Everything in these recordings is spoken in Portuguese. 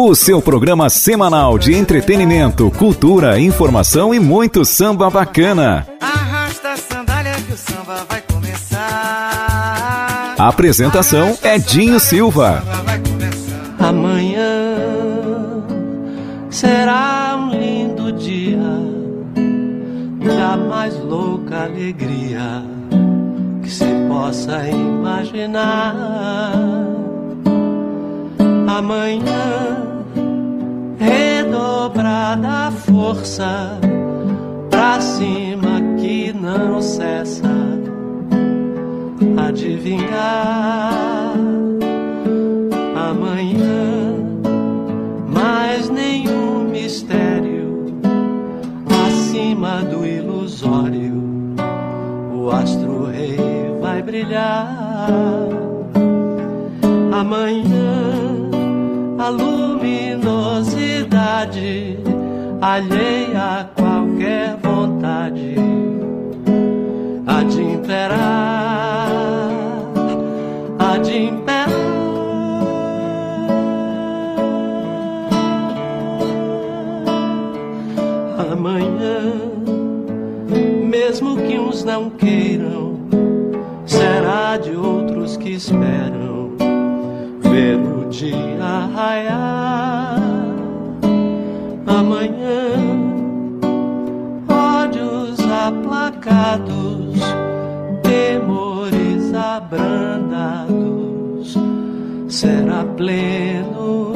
O seu programa semanal de entretenimento, cultura, informação e muito samba bacana. Arrasta a sandália que o samba vai começar. A apresentação é Dinho Silva. Amanhã será um lindo dia da mais louca alegria que se possa imaginar. Amanhã redobrada a força pra cima que não cessa adivinhar. Amanhã mais nenhum mistério acima do ilusório o astro rei vai brilhar. Amanhã alheia a qualquer vontade há de imperar há de imperar amanhã, mesmo que uns não queiram, será de outros que esperam ver o dia raiar. Amanhã, ódios aplacados, temores abrandados, será pleno,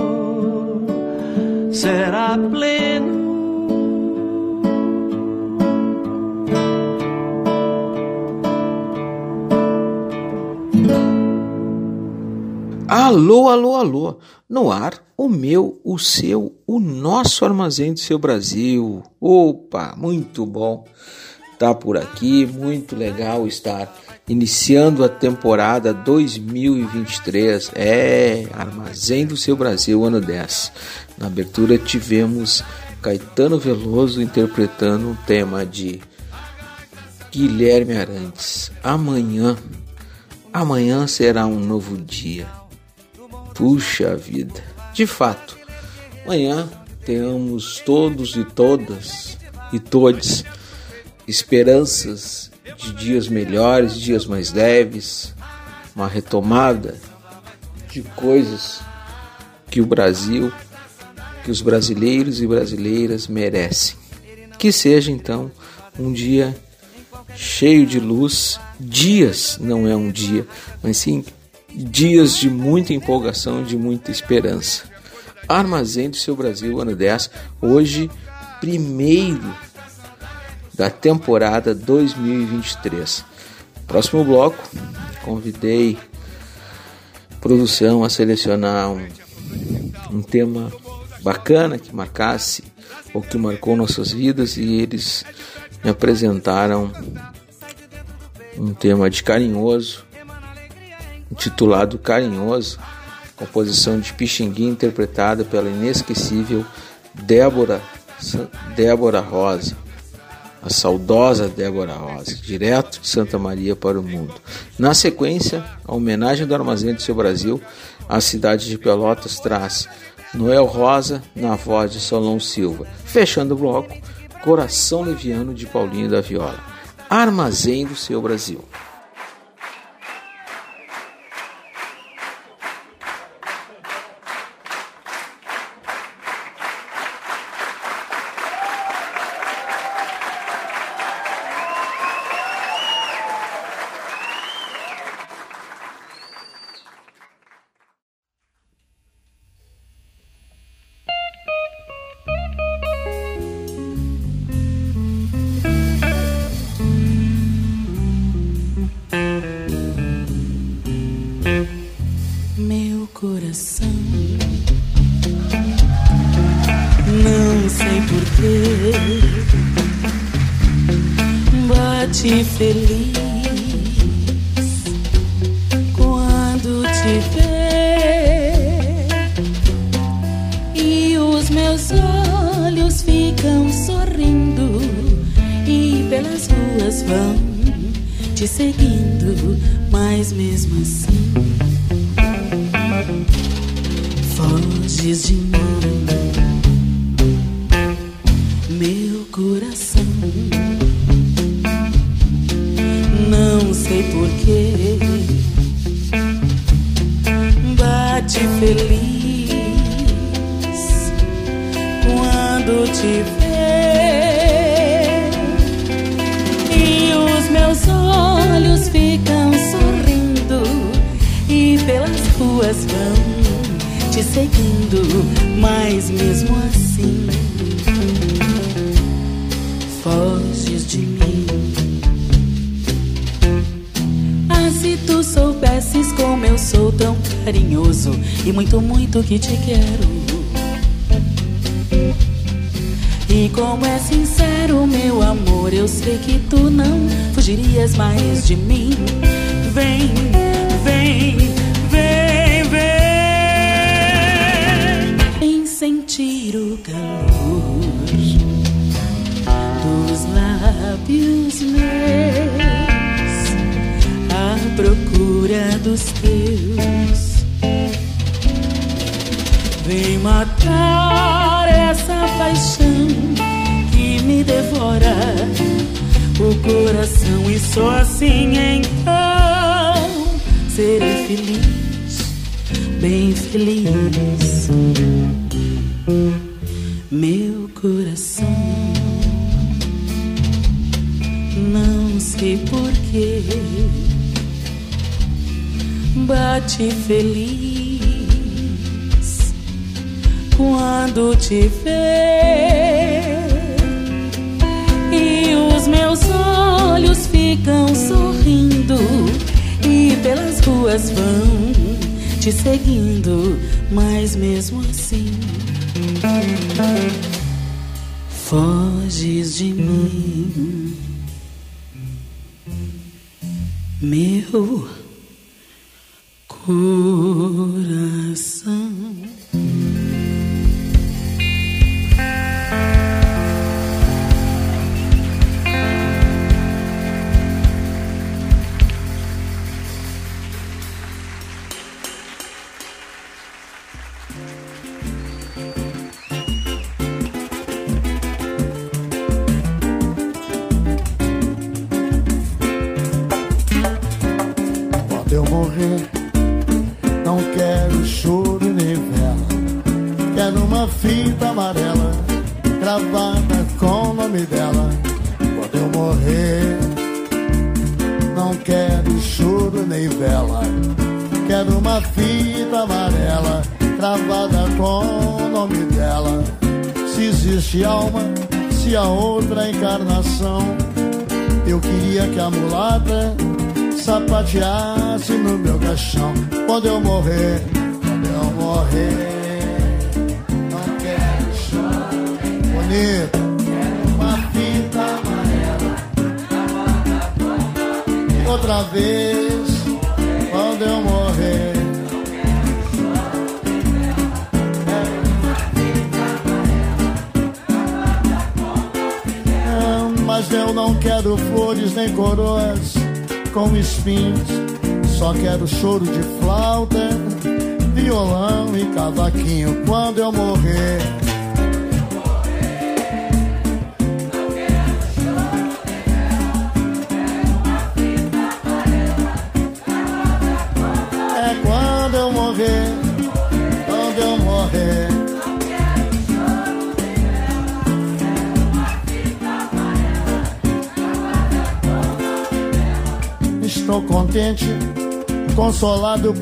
será pleno. Alô, alô, alô. No ar, o meu, o seu, o nosso armazém do seu Brasil. Opa, muito bom estar por aqui, muito legal estar iniciando a temporada 2023. É, Armazém do seu Brasil, ano 10. Na abertura tivemos Caetano Veloso interpretando um tema de Guilherme Arantes. Amanhã, amanhã será um novo dia. Puxa vida. De fato, amanhã tenhamos todos e todas e todos esperanças de dias melhores, dias mais leves, uma retomada de coisas que o Brasil, que os brasileiros e brasileiras merecem. Que seja então um dia cheio de luz. Dias não é um dia, mas sim dias de muita empolgação, de muita esperança. Armazém do seu Brasil, ano 10, hoje, primeiro da temporada 2023. Próximo bloco, convidei produção a selecionar um, um tema bacana que marcasse ou que marcou nossas vidas e eles me apresentaram um tema de carinhoso intitulado Carinhoso, composição de Pixinguinha interpretada pela inesquecível Débora, Débora Rosa, a saudosa Débora Rosa, direto de Santa Maria para o mundo. Na sequência, a homenagem do Armazém do Seu Brasil à cidade de Pelotas traz Noel Rosa na voz de Solon Silva. Fechando o bloco, Coração Leviano de Paulinho da Viola. Armazém do Seu Brasil. Vem matar essa paixão que me devora o coração e só assim então serei feliz, bem feliz. Meu coração, não sei porquê, bate feliz quando te ver. E os meus olhos ficam sorrindo e pelas ruas vão te seguindo, mas mesmo assim foges de mim. Meu coração.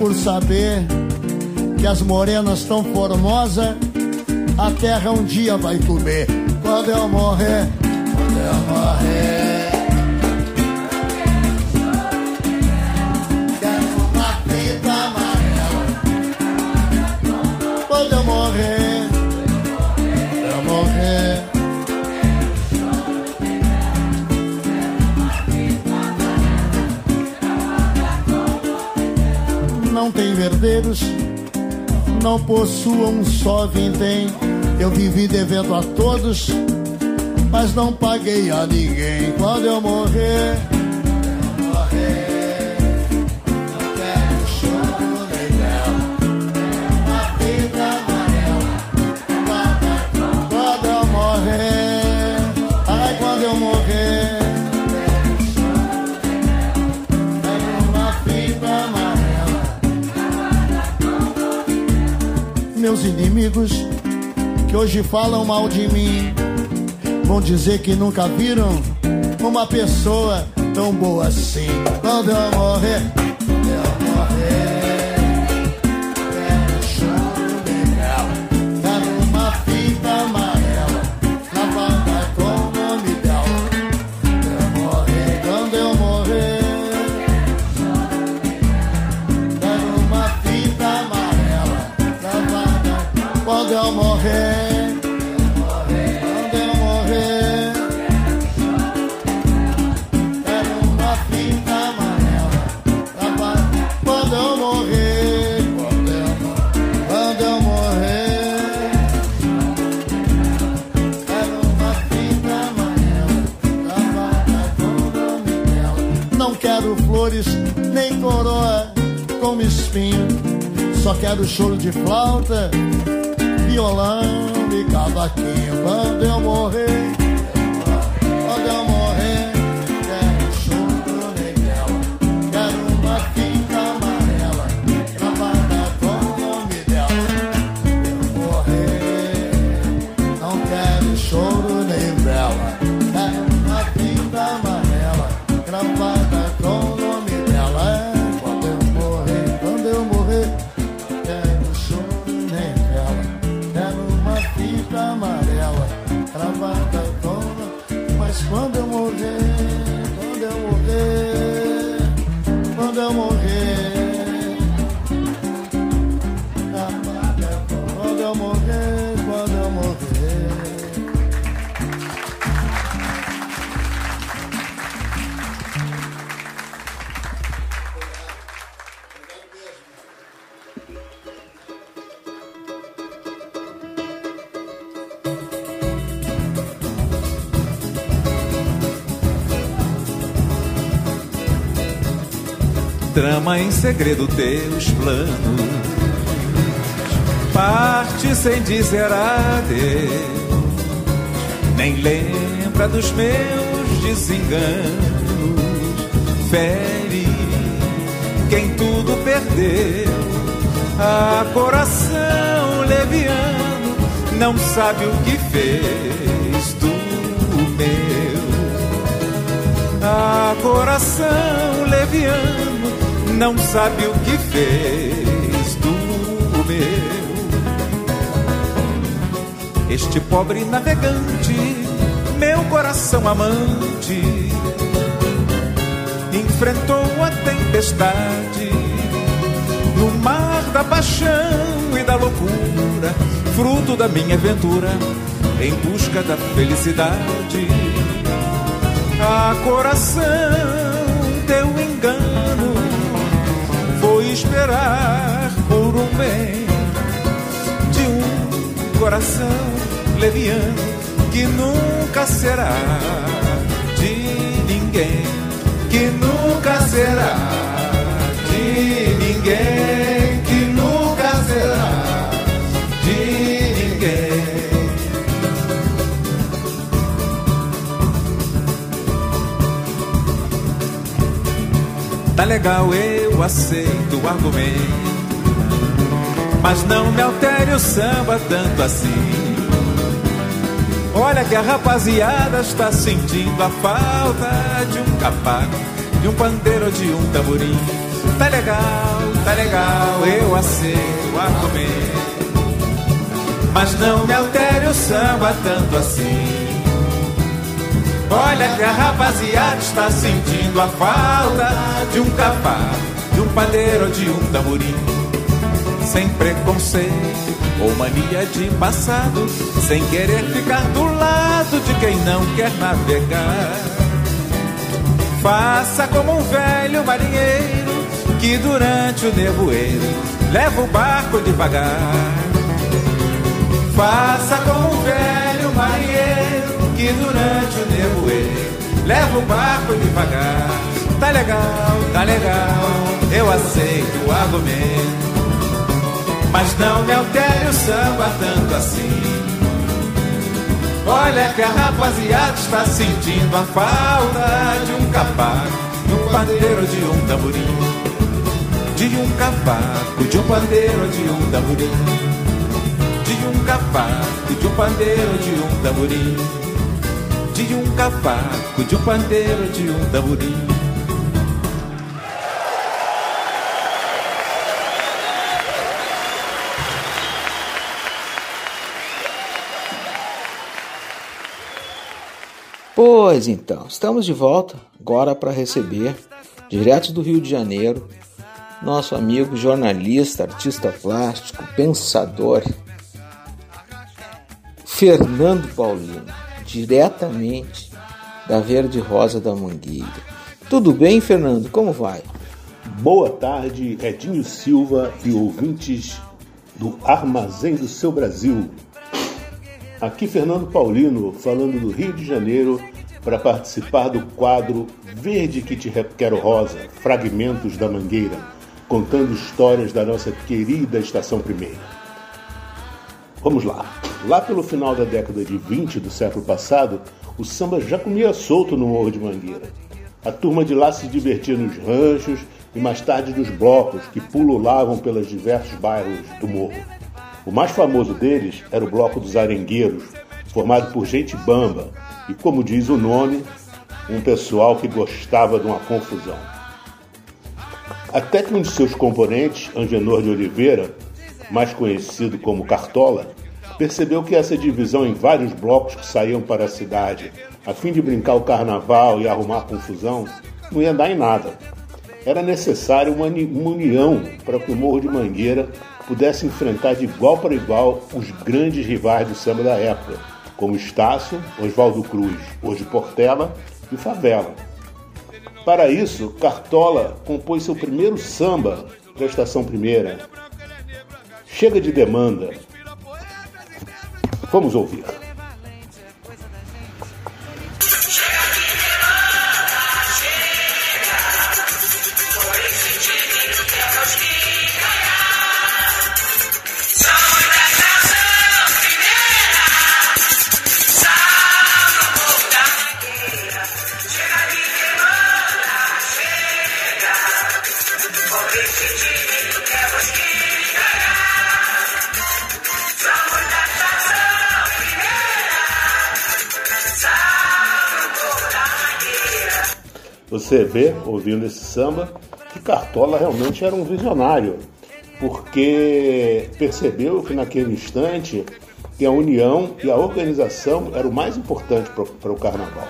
por saber que as morenas tão formosa a terra um dia vai comer. Quando eu morrer, quando eu morrer. Não possuam só vintém. Eu vivi devendo a todos, mas não paguei a ninguém. Quando eu morrer, Meus inimigos que hoje falam mal de mim vão dizer que nunca viram uma pessoa tão boa assim. Quando eu morrer, choro de flauta violão e cavaquinho quando eu morrer. Segredo teus planos. Parte sem dizer adeus. Nem lembra dos meus desenganos. Fere quem tudo perdeu. A coração leviano não sabe o que fez do meu. A coração leviano não sabe o que fez do meu. Este pobre navegante, meu coração amante, enfrentou a tempestade no mar da paixão e da loucura, fruto da minha aventura em busca da felicidade. A coração teu coração leviano que nunca será de ninguém, que nunca será de ninguém, que nunca será de ninguém. Tá legal, eu aceito o argumento. Mas não me altere o samba tanto assim. Olha que a rapaziada está sentindo a falta de um capaco, de um pandeiro, de um tamborim. Tá legal, tá legal, eu aceito o argumento. Mas não me altere o samba tanto assim. Olha que a rapaziada está sentindo a falta de um cavaco, de um pandeiro, de um tamborim. Sem preconceito ou mania de passado, sem querer ficar do lado de quem não quer navegar. Faça como um velho marinheiro que durante o nevoeiro leva o barco devagar. Faça como um velho marinheiro que durante o nevoeiro leva o barco devagar. Tá legal, tá legal, eu aceito o argumento. Mas não me altere o samba tanto assim. Olha que a rapaziada está sentindo a falta de um cavaco, de um pandeiro, de um tamborim. De um cavaco, de um pandeiro, de um tamborim. De um cavaco, de um pandeiro, de um tamborim. De um cavaco, de um pandeiro, de um tamborim. Pois então, estamos de volta agora para receber, direto do Rio de Janeiro, nosso amigo jornalista, artista plástico, pensador, Fernando Paulino, diretamente da Verde Rosa da Mangueira. Tudo bem, Fernando? Como vai? Boa tarde, Edinho Silva e ouvintes do Armazém do Seu Brasil. Aqui Fernando Paulino, falando do Rio de Janeiro, para participar do quadro Verde que te quero rosa, Fragmentos da Mangueira, contando histórias da nossa querida Estação Primeira. Vamos lá. Lá pelo final da década de 20 do século passado, o samba já comia solto no Morro de Mangueira. A turma de lá se divertia nos ranchos e mais tarde nos blocos que pululavam pelos diversos bairros do morro. O mais famoso deles era o Bloco dos Arengueiros, formado por gente bamba e, como diz o nome, um pessoal que gostava de uma confusão. Até que um de seus componentes, Angenor de Oliveira, mais conhecido como Cartola, percebeu que essa divisão em vários blocos que saíam para a cidade, a fim de brincar o carnaval e arrumar confusão, não ia dar em nada. Era necessário uma união para que o Morro de Mangueira pudesse enfrentar de igual para igual os grandes rivais do samba da época, como Estácio, Oswaldo Cruz, hoje Portela e Favela. Para isso, Cartola compôs seu primeiro samba da Estação Primeira. Chega de demanda. Vamos ouvir. Você vê, ouvindo esse samba, que Cartola realmente era um visionário, porque percebeu que naquele instante que a união e a organização era o mais importante para o carnaval.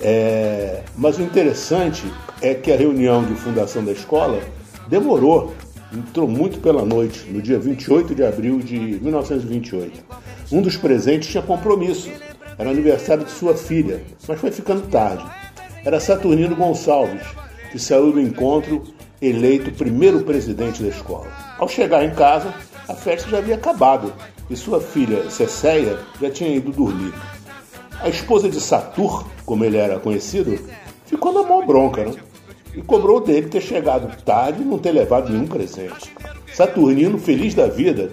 É, mas o interessante é que a reunião de fundação da escola demorou, entrou muito pela noite, no dia 28 de abril de 1928. Um dos presentes tinha compromisso, era aniversário de sua filha, mas foi ficando tarde era Saturnino Gonçalves, que saiu do encontro eleito primeiro presidente da escola. Ao chegar em casa, a festa já havia acabado e sua filha, Cecéia, já tinha ido dormir. A esposa de Satur, como ele era conhecido, ficou na mão bronca, né? E cobrou dele ter chegado tarde e não ter levado nenhum presente. Saturnino, feliz da vida,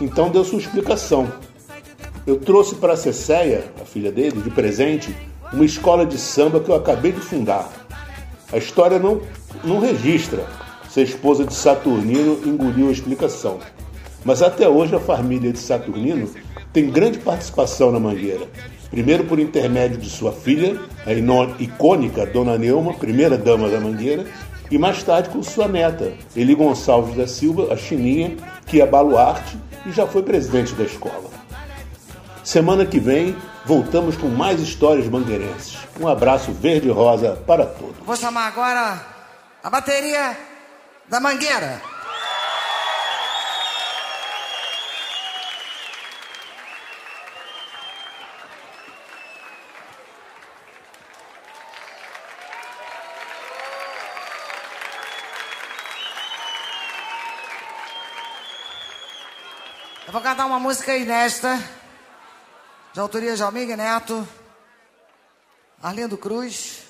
então deu sua explicação. Eu trouxe para Cecéia, a filha dele, de presente, uma escola de samba que eu acabei de fundar. A história não, não registra se a esposa de Saturnino engoliu a explicação. Mas até hoje a família de Saturnino tem grande participação na Mangueira. Primeiro por intermédio de sua filha, a icônica Dona Neuma, primeira dama da Mangueira, e mais tarde com sua neta, Eli Gonçalves da Silva, a Chininha, que é baluarte e já foi presidente da escola. Semana que vem voltamos com mais histórias mangueirenses. Um abraço verde e rosa para todos. Vou chamar agora a bateria da Mangueira. Eu vou cantar uma música inédita de autoria de Almir Neto, Arlindo Cruz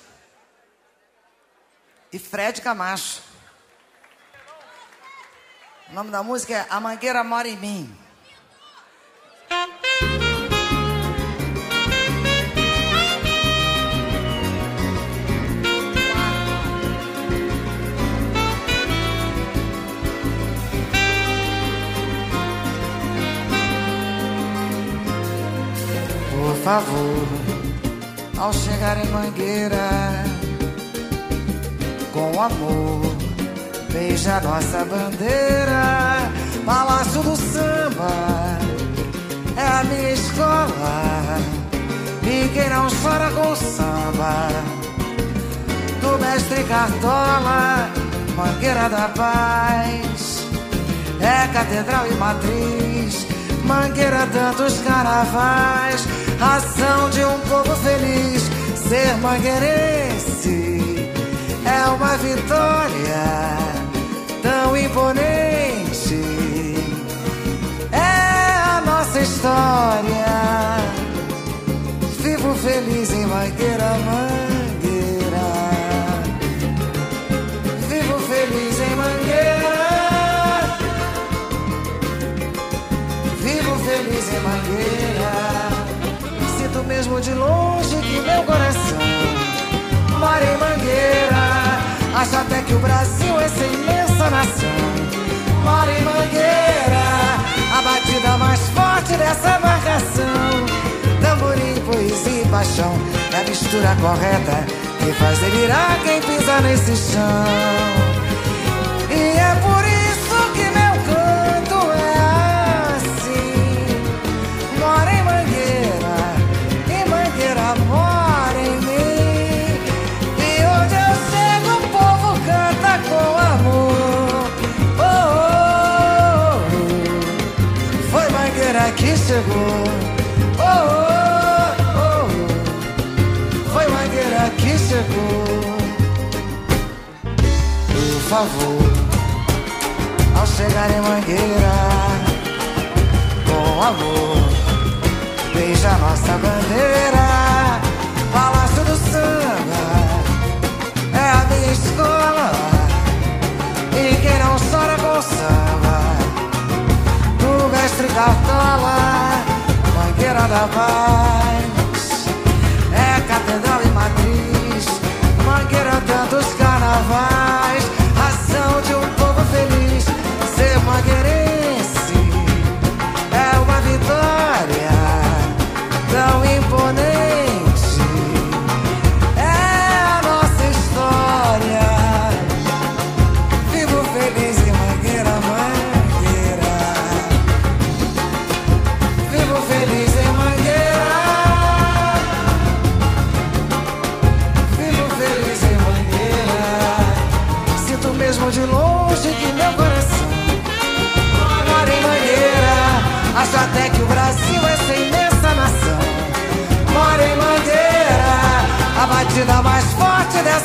e Fred Camacho. O nome da música é A Mangueira Mora em Mim. Favor, ao chegar em Mangueira, com amor, beija nossa bandeira. Palácio do Samba é a minha escola. Ninguém não chora com samba. Do mestre Cartola, Mangueira da Paz, é catedral e matriz. Mangueira, tantos carnavais, ação de um povo feliz. Ser mangueirense é uma vitória tão imponente. É a nossa história. Vivo feliz em Mangueira, Mangueira. Mangueira. Sinto mesmo de longe que meu coração mora em Mangueira. Acho até que o Brasil, essa imensa nação, mora em Mangueira. A batida mais forte dessa marcação. Tamborim, poesia e paixão. É a mistura correta que faz delirar quem pisa nesse chão. E é por chegou. Oh, oh, oh, oh. Foi Mangueira que chegou. Por favor, ao chegar em Mangueira, com amor, beija nossa bandeira. Cartola, Mangueira da Paz, é catedral e matriz, Mangueira tantos carnavais,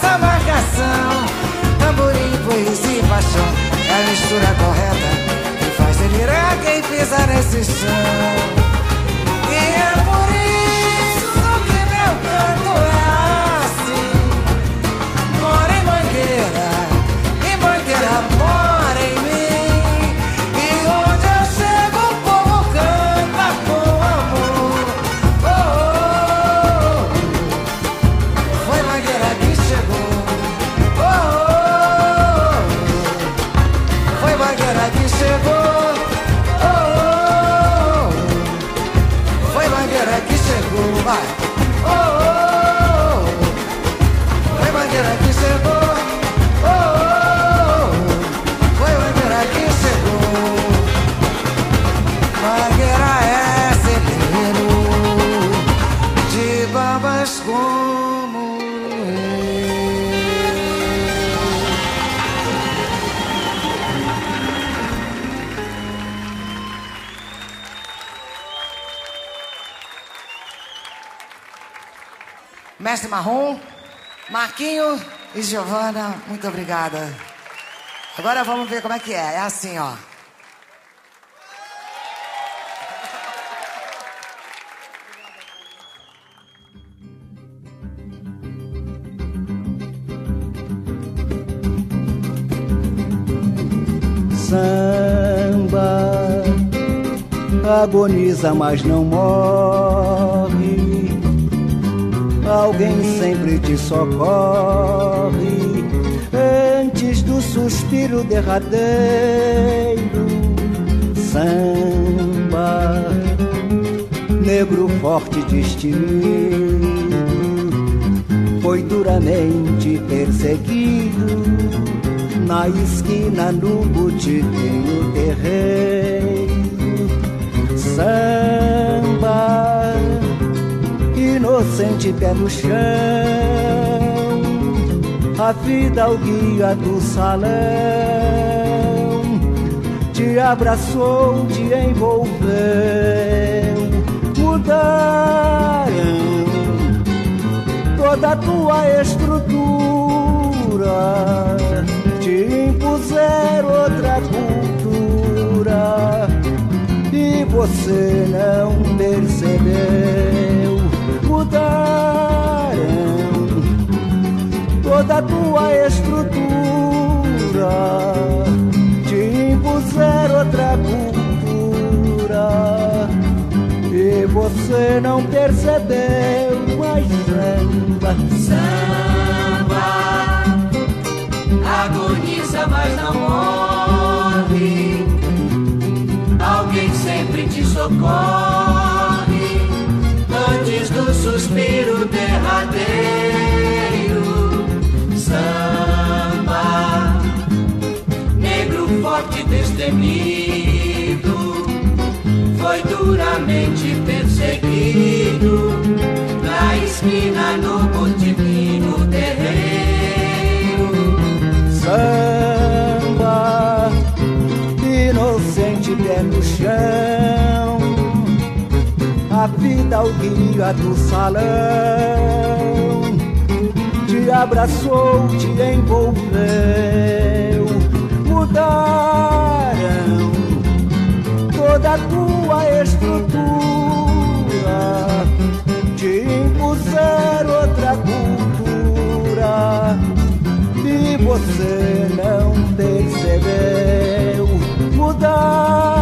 dessa marcação. Tamborim, poesia e paixão é a mistura correta que faz delirar quem pisa nesse chão. Mestre Marrom, Marquinho e Giovana, muito obrigada. Agora vamos ver como é que é. É assim, ó. Samba agoniza, mas não morre Alguém sempre te socorre antes do suspiro derradeiro. Samba, negro forte destemido, foi duramente perseguido na esquina no botiquinho terreiro. Samba, inocente pé no chão, a vida o guia do salão, te abraçou, te envolveu, mudaram toda a tua estrutura te impuser outra cultura e você não percebeu. Mudaram toda a tua estrutura, te impuser outra cultura e você não percebeu. Mas samba, samba agoniza, mas não morre. Alguém sempre te socorre suspiro derradeiro. Samba, negro forte destemido, foi duramente perseguido na esquina no botiquim terreiro samba, inocente pé no chão, a vida o guia do salão, te abraçou, te envolveu, mudaram toda a tua estrutura, te impuseram outra cultura. E você não percebeu. Mudaram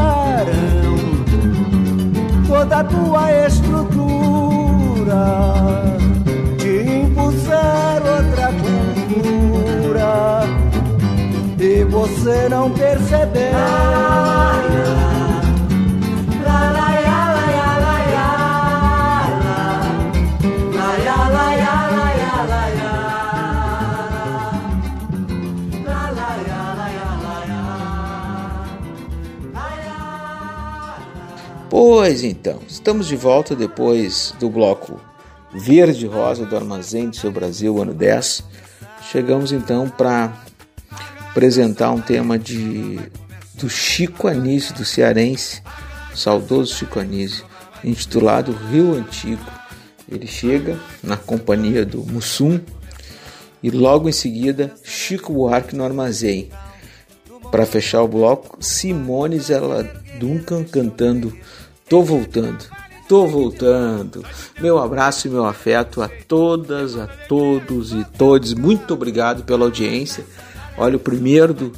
toda a tua estrutura, te impuseram outra cultura e você não percebeu. La, Pois então, estamos de volta depois do bloco Verde Rosa do Armazém do Seu Brasil, ano 10. Chegamos então para apresentar um tema de do Chico Anísio, do cearense, saudoso Chico Anísio, intitulado Rio Antigo. Ele chega na companhia do Mussum e logo em seguida Chico Buarque no Armazém. Para fechar o bloco, Simone Zela Duncan cantando Tô voltando, tô voltando. Meu abraço e meu afeto a todas, a todos e todos. Muito obrigado pela audiência. Olha, o primeiro do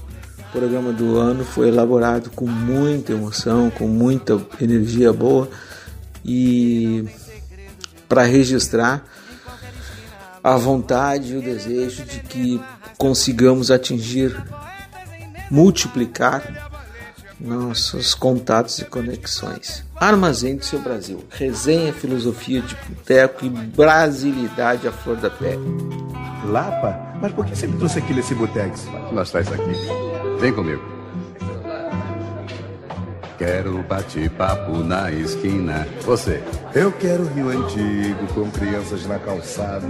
programa do ano foi elaborado com muita emoção, com muita energia boa e para registrar a vontade e o desejo de que consigamos atingir, multiplicar nossos contatos e conexões. Armazém do seu Brasil. Resenha, filosofia de boteco e brasilidade à flor da pele. Lapa? Mas por que você me trouxe aqui nesse botex? Nós traz aqui. Vem comigo. Quero bate-papo na esquina. Você. Eu quero Rio Antigo, com crianças na calçada.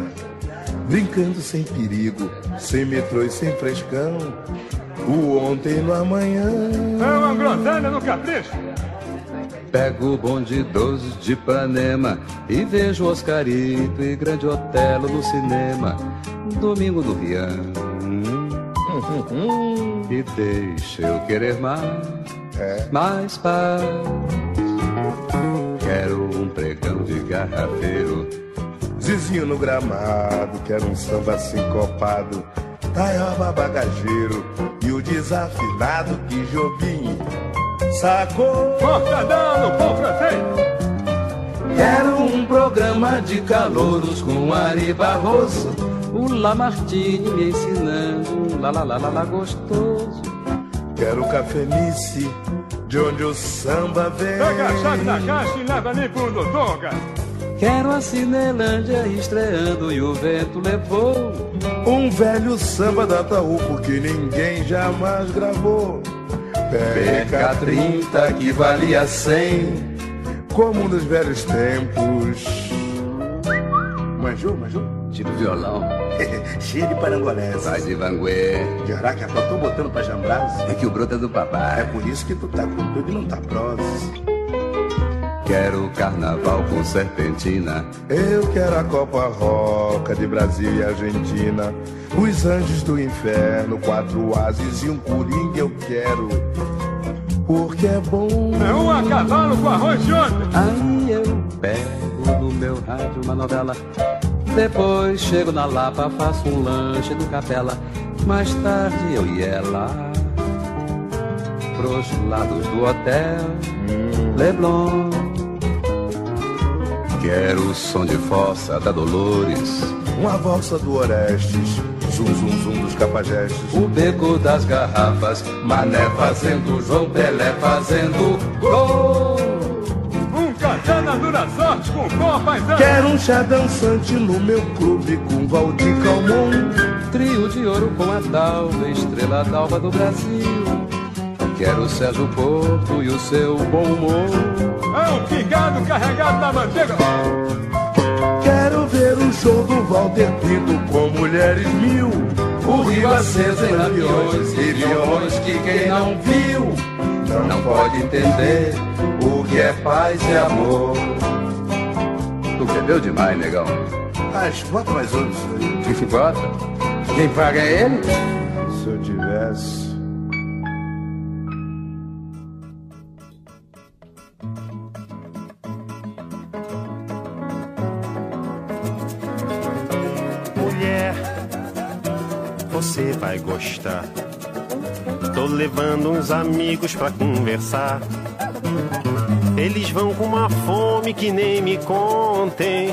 Brincando sem perigo, sem metrô e sem frescão. O ontem no amanhã. É uma groselha no capricho. Pego o bonde 12 de Ipanema e vejo Oscarito e Grande Otelo no cinema. Domingo no Rian. e deixa eu querer mais, é. mais paz. Quero um pregão de garrafeiro. Zizinho no gramado, quero um samba sincopado. Taioba bagageiro e o desafinado que Jobim Sacou? Cortadão no pão francês. Quero um programa de calouros com Ari Barroso. O Lamartine me ensinando lá lá lá lá lá gostoso. Quero cafenice, de onde o samba vem. Pega a chave da caixa e leva ali pro Dodonga. Quero a Cinelândia estreando e o vento levou. Um velho samba da Taú, porque ninguém jamais gravou. PK30 que valia 100. Como nos velhos tempos. Manjou, manjou? Tira o violão. Cheio de parangolés. Vai de vanguê. De araca, só tô botando pra jambras. É que o broto é do papai. É por isso que tu tá com tudo e não tá proses. Quero carnaval com serpentina. Eu quero a Copa Roca de Brasil e Argentina. Os anjos do inferno, quatro ases e um coringa eu quero. Porque é bom. É um a cavalo com arroz de ontem. Aí eu pego no meu rádio uma novela. Depois chego na Lapa, faço um lanche do Capela. Mais tarde eu ia lá pros lados do hotel Leblon. Quero o som de fossa da Dolores. Uma valsa do Orestes, zum zum zum dos capajestes. O beco das garrafas, Mané fazendo, João Pelé fazendo gol. Um katana dura sorte com paisano. Quero um chá dançante no meu clube com Valdir Calmon. Trio de ouro com a Dalva, estrela d'alva do Brasil. Quero o Sérgio Porto e o seu bom humor. É um pingado carregado na manteiga. Quero ver o show do Walter Pinto com mulheres mil. O rio aceso em aviões e violões que quem não viu não pode entender o que é paz e amor. Tu bebeu demais, negão? Mas bota mais aí. Que se bota? Quem paga é ele? Gostar. Tô levando uns amigos pra conversar. Eles vão com uma fome que nem me contem.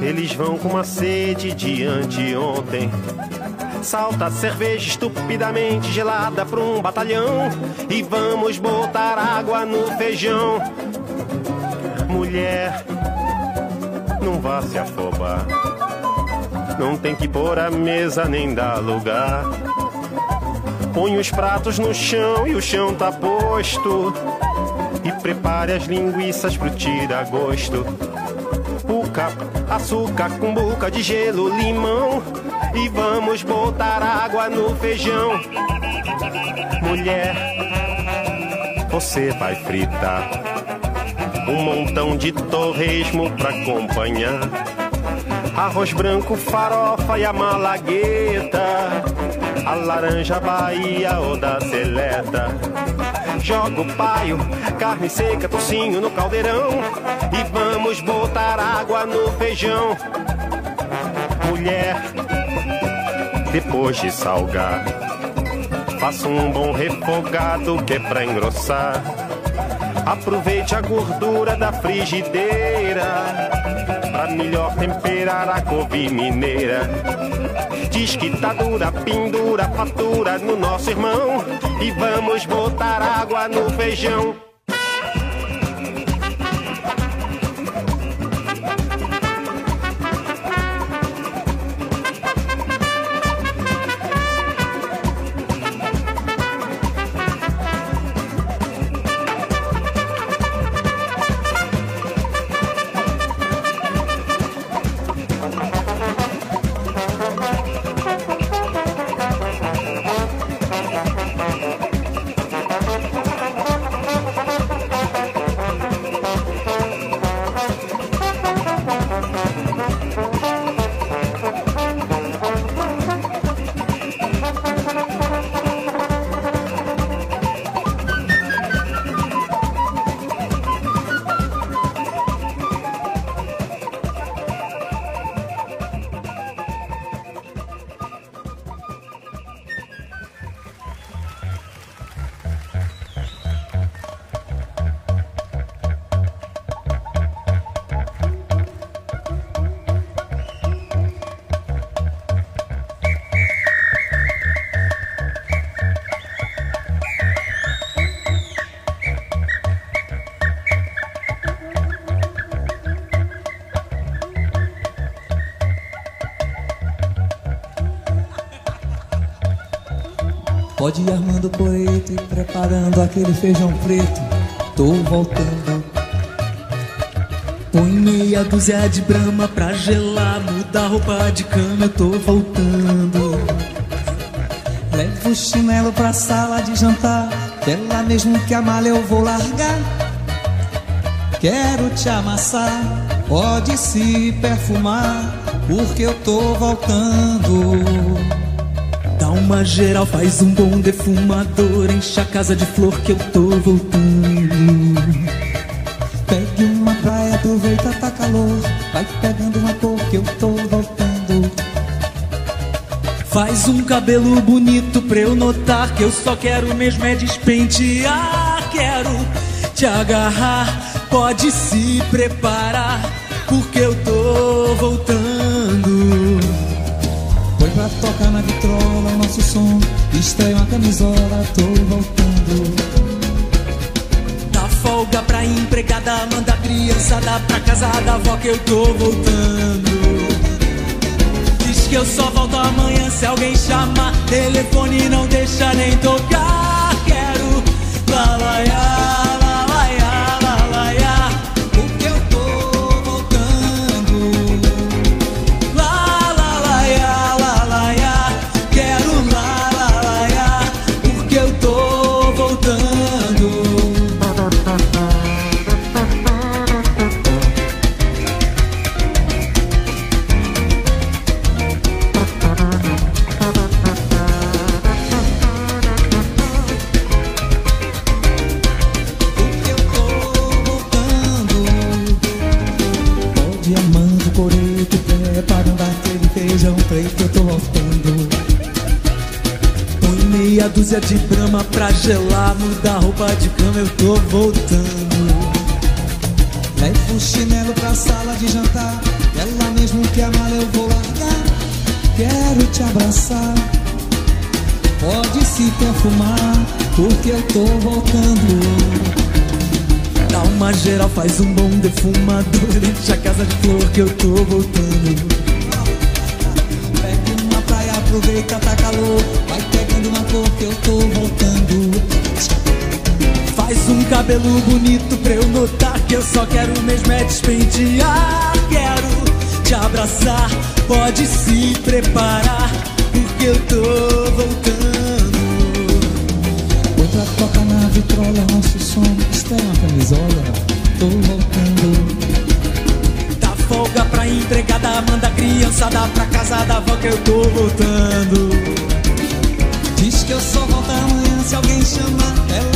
Eles vão com uma sede de anteontem. Salta cerveja estupidamente gelada pra um batalhão. E vamos botar água no feijão. Mulher, não vá se afobar. Não tem que pôr a mesa nem dar lugar. Põe os pratos no chão e o chão tá posto. E prepare as linguiças pro tira-gosto. Puca, açúcar, cumbuca de gelo, limão. E vamos botar água no feijão. Mulher, você vai fritar um montão de torresmo pra acompanhar. Arroz branco, farofa e a malagueta. A laranja Bahia ou da seleta. Joga o paio, carne seca, tocinho no caldeirão. E vamos botar água no feijão. Mulher, depois de salgar, faça um bom refogado que é pra engrossar. Aproveite a gordura da frigideira pra melhor temperar a couve mineira. Diz que tá dura, pendura, fatura no nosso irmão. E vamos botar água no feijão. Ir armando coreto e preparando aquele feijão preto. Tô voltando. Põe meia dúzia de brama pra gelar, muda roupa de cama, eu tô voltando. Levo o chinelo pra sala de jantar, é lá mesmo que a eu vou largar. Quero te amassar, pode se perfumar, porque eu tô voltando. Uma geral, faz um bom defumador, enche a casa de flor que eu tô voltando. Pegue uma praia, aproveita, tá calor, vai pegando uma cor que eu tô voltando. Faz um cabelo bonito pra eu notar que eu só quero mesmo é despentear. Quero te agarrar, pode se preparar, porque eu tô voltando. Tocar na vitrola o nosso som, estranho a camisola, tô voltando. Dá folga pra empregada, manda a criançada pra casa da avó que eu tô voltando. Diz que eu só volto amanhã se alguém chamar. Telefone não deixa nem tocar. Quero lalaiá, dúzia de brama pra gelar, muda a roupa de cama, eu tô voltando. Levo o chinelo pra sala de jantar, é lá mesmo que a mala eu vou largar. Quero te abraçar, pode se perfumar, porque eu tô voltando. Dá uma geral, faz um bom defumador Enche a casa de flor que eu tô voltando Pegue uma praia, aproveita, tá calor Cor que eu tô voltando Faz um cabelo bonito pra eu notar Que eu só quero mesmo é despentear Quero te abraçar, pode se preparar Porque eu tô voltando Outra toca na vitrola, nosso som está na camisola. Tô voltando. Dá folga pra empregada, manda criançada pra casa da avó que eu tô voltando. Que eu só volto amanhã se alguém chamar. Telefone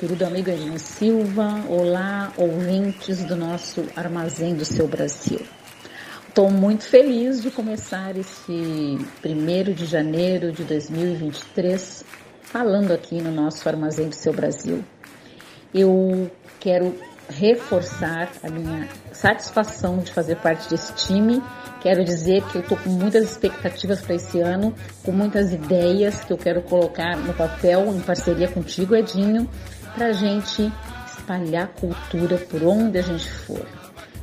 querido amigo Edinho Silva. Olá, ouvintes do nosso Armazém do Seu Brasil. Estou muito feliz de começar esse 1 de janeiro de 2023 falando aqui no nosso Armazém do Seu Brasil. Eu quero reforçar a minha satisfação de fazer parte desse time. Quero dizer que eu estou com muitas expectativas para esse ano, com muitas ideias que eu quero colocar no papel em parceria contigo, Edinho, para a gente espalhar cultura por onde a gente for.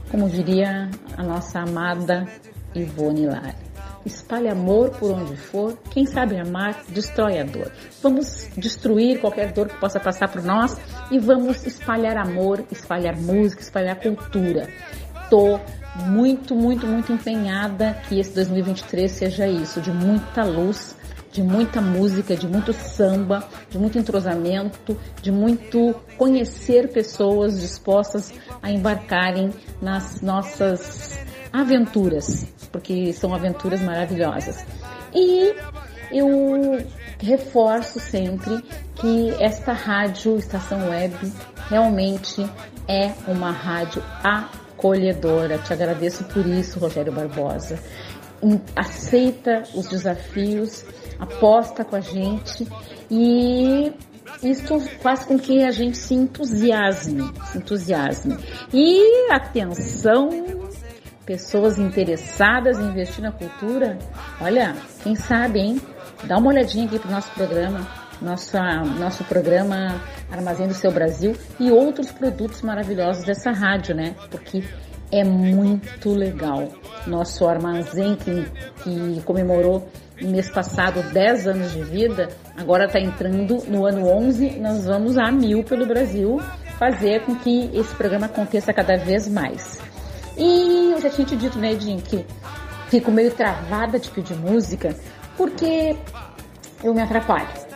Como diria a nossa amada Ivone Lara. Espalhe amor por onde for. Quem sabe amar, destrói a dor. Vamos destruir qualquer dor que possa passar por nós e vamos espalhar amor, espalhar música, espalhar cultura. Tô muito, muito, muito empenhada que esse 2023 seja isso, de muita luz, de muita música, de muito samba, de muito entrosamento, de muito conhecer pessoas dispostas a embarcarem nas nossas aventuras, porque são aventuras maravilhosas. E eu reforço sempre que esta rádio Estação Web realmente é uma rádio acolhedora. Te agradeço por isso, Rogério Barbosa. Aceita os desafios, aposta com a gente e isso faz com que a gente se entusiasme, se entusiasme. E atenção pessoas interessadas em investir na cultura, olha, quem sabe, hein? Dá uma olhadinha aqui pro nosso programa, nossa, nosso programa Armazém do Seu Brasil e outros produtos maravilhosos dessa rádio, né? Porque é muito legal. Nosso armazém que, que comemorou mês passado 10 anos de vida, agora está entrando no ano 11, nós vamos a mil pelo Brasil fazer com que esse programa aconteça cada vez mais. E eu já tinha te dito, né, Edinho, que fico meio travada de pedir música porque eu me atrapalho.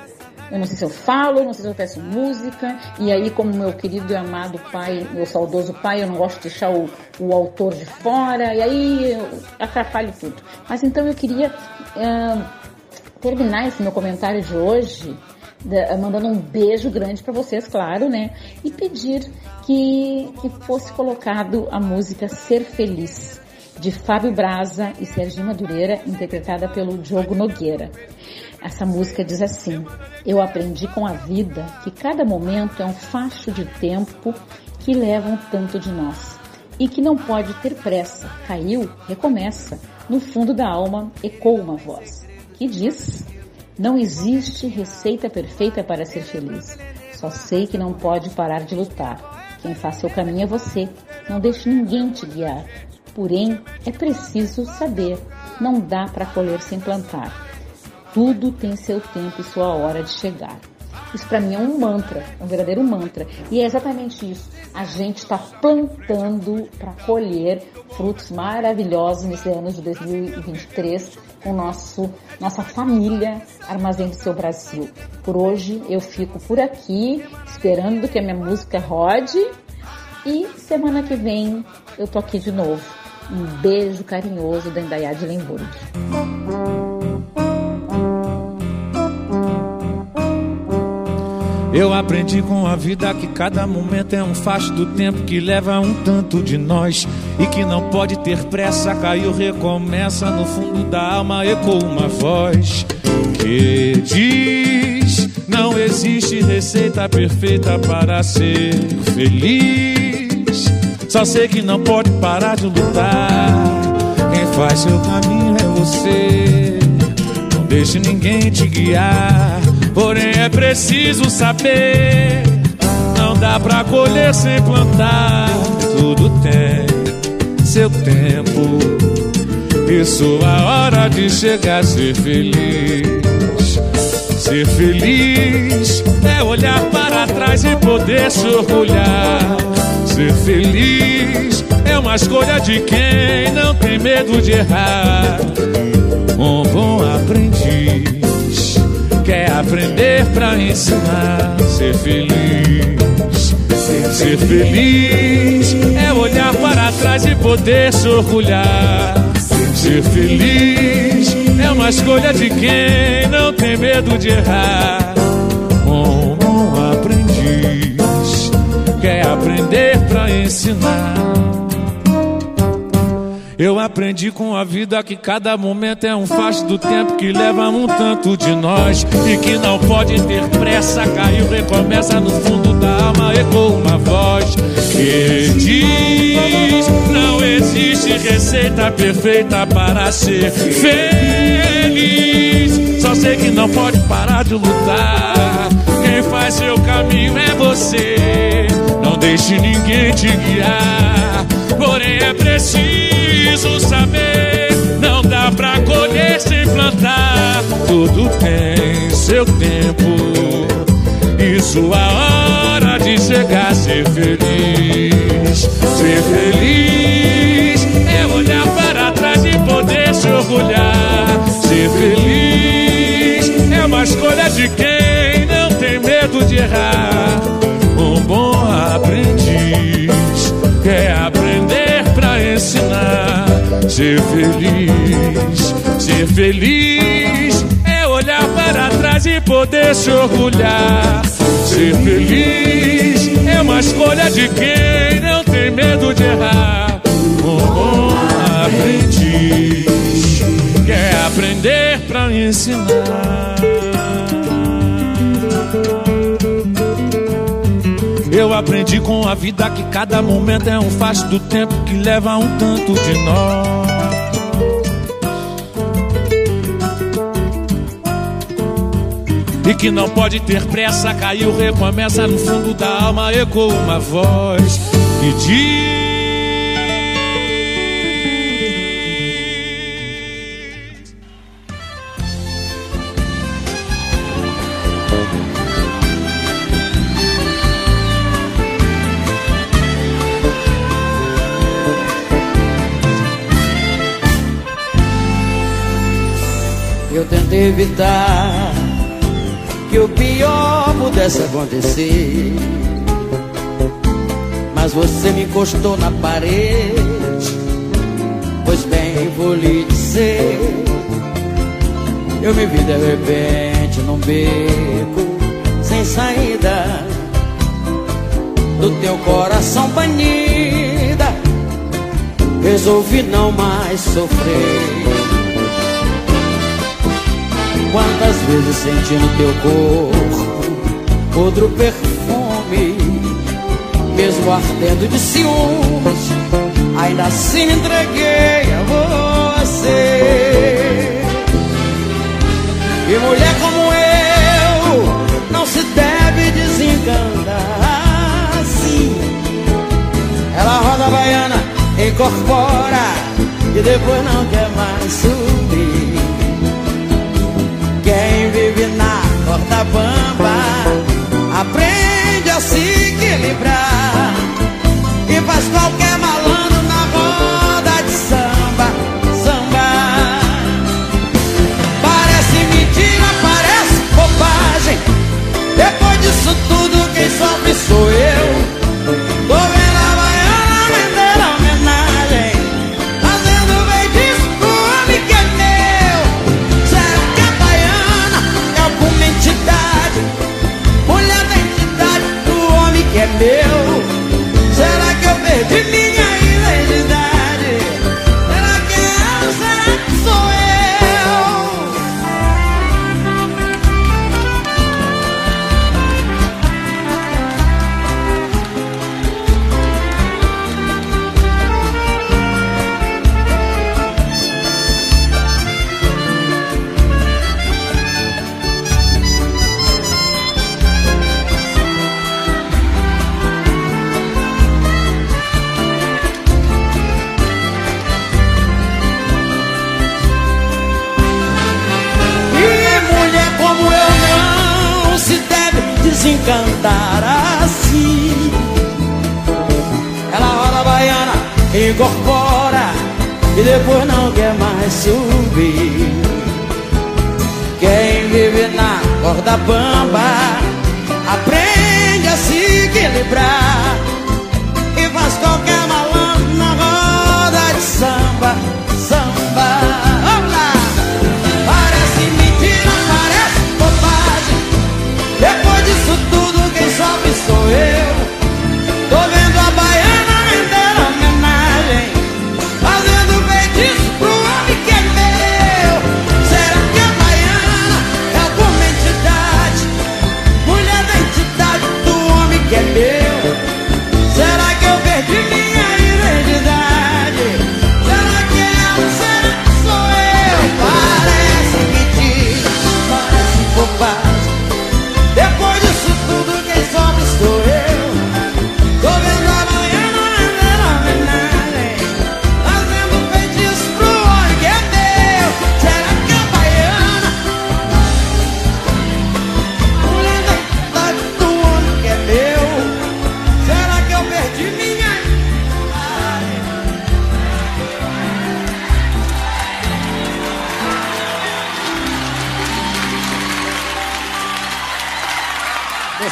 Eu não sei se eu falo, não sei se eu peço música, e aí, como meu querido e amado pai, meu saudoso pai, eu não gosto de deixar o, o autor de fora, e aí eu atrapalho tudo. Mas então eu queria terminar esse meu comentário de hoje mandando um beijo grande para vocês, claro, né? E pedir que, que fosse colocado a música Ser Feliz, de Fábio Braza e Serginho Madureira, interpretada pelo Diogo Nogueira. Essa música diz assim: Eu aprendi com a vida que cada momento é um facho de tempo que leva um tanto de nós e que não pode ter pressa. Caiu, recomeça. No fundo da alma ecoa uma voz que diz: não existe receita perfeita para ser feliz. Só sei que não pode parar de lutar. Quem faz seu caminho é você. Não deixe ninguém te guiar. Porém, é preciso saber. Não dá para colher sem plantar. Tudo tem seu tempo e sua hora de chegar. Isso para mim é um mantra, um verdadeiro mantra. E é exatamente isso. A gente está plantando para colher frutos maravilhosos nesse ano de 2023 com nosso, nossa família Armazém do Seu Brasil. Por hoje eu fico por aqui, esperando que a minha música rode. E semana que vem eu tô aqui de novo. Um beijo carinhoso da Indaiá de Lemburg. Eu aprendi com a vida que cada momento é um facho do tempo que leva um tanto de nós e que não pode ter pressa. Caiu, recomeça no fundo da alma, ecoa uma voz que diz: Não existe receita perfeita para ser feliz. Só sei que não pode parar de lutar. Quem faz seu caminho é você. Não deixe ninguém te guiar. Porém é preciso saber, não dá pra colher sem plantar. Tudo tem seu tempo e sua hora de chegar a ser feliz. Ser feliz é olhar para trás e poder se orgulhar. Ser feliz é uma escolha de quem não tem medo de errar. Um bom aprendiz quer aprender pra ensinar. Ser feliz, ser feliz é olhar para trás e poder se orgulhar. Ser feliz é uma escolha de quem não tem medo de errar. Um bom aprender quer aprender pra ensinar. Eu aprendi com a vida que cada momento é um facho do tempo que leva um tanto de nós e que não pode ter pressa. Caiu, recomeça no fundo da alma, ecoa uma voz que diz: Não existe receita perfeita para ser feliz. Só sei que não pode parar de lutar. Quem faz seu caminho é você. Não deixe ninguém te guiar. É preciso saber. Não dá pra colher sem plantar. Tudo tem seu tempo e sua hora de chegar. Ser feliz, ser feliz é olhar para trás e poder se orgulhar. Ser feliz é uma escolha de quem não tem medo de errar. Um bom aprendiz quer aprender pra ensinar. Ser feliz, ser feliz é olhar para trás e poder se orgulhar. Ser feliz é uma escolha de quem não tem medo de errar. Um bom aprendiz quer aprender pra ensinar. Aprendi com a vida que cada momento é um facho do tempo que leva um tanto de nós. E que não pode ter pressa, caiu, recomeça no fundo da alma, ecoa uma voz que diz. Evitar que o pior pudesse acontecer. Mas você me encostou na parede. Pois bem, vou lhe dizer. Eu me vi de repente num beco sem saída. Do teu coração banida. Resolvi não mais sofrer. Quantas vezes senti no teu corpo outro perfume, mesmo ardendo de ciúmes, ainda assim me entreguei a você. E mulher como eu não se deve desencantar assim. Ela roda a baiana, incorpora e depois não quer mais subir. Na corda bamba aprende a se equilibrar e faz qualquer malandro na roda de samba, samba. Parece mentira, parece bobagem. Depois disso tudo, quem sofre sou eu. Incorpora e depois não quer mais subir. Quem vive na corda bamba aprende a se equilibrar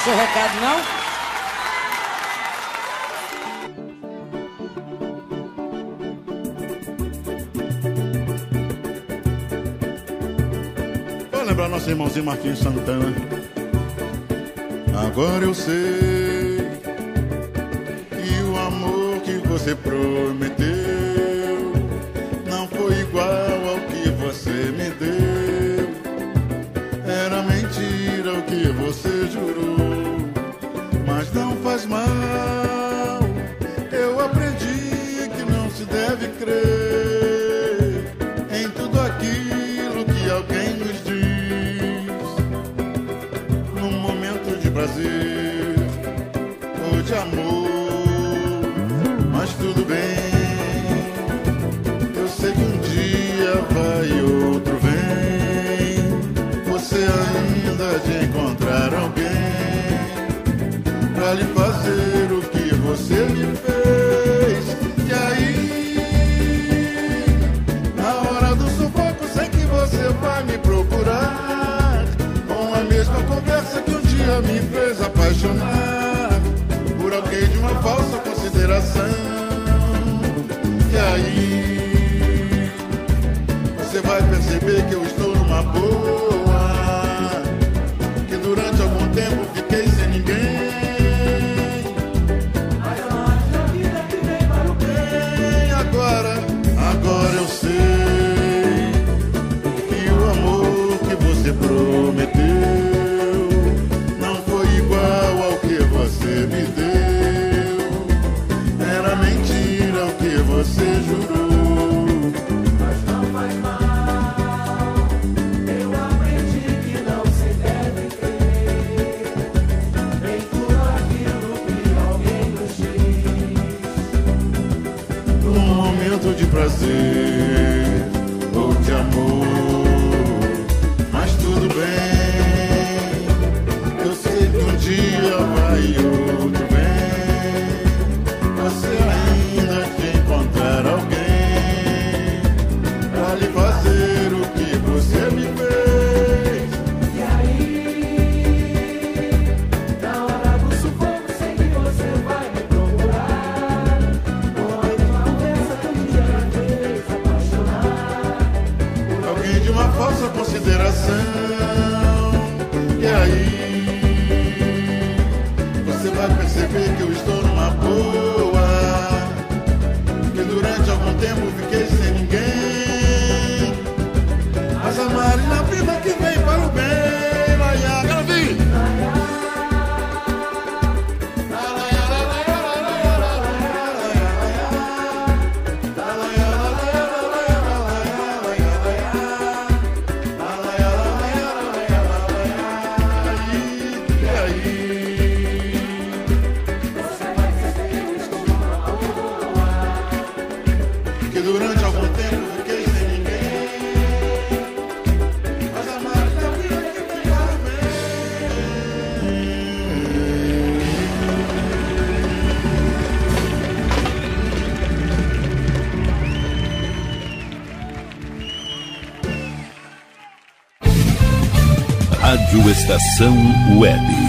seu recado, não? Lembrar nosso irmãozinho Marquinhos Santana. Agora eu sei que o amor que você prometeu faz mal. Eu aprendi que não se deve crer em tudo aquilo que alguém nos diz. Num momento de prazer ou de amor, mas tudo bem. Eu sei que um dia vai outro vem. Você ainda de encontrar alguém pra lhe fazer o que você me fez. E aí, na hora do sufoco, sei que você vai me procurar. Com a mesma conversa que um dia me fez apaixonar por alguém de uma falsa consideração. E aí, você vai perceber que eu estou numa boa. Estação Web.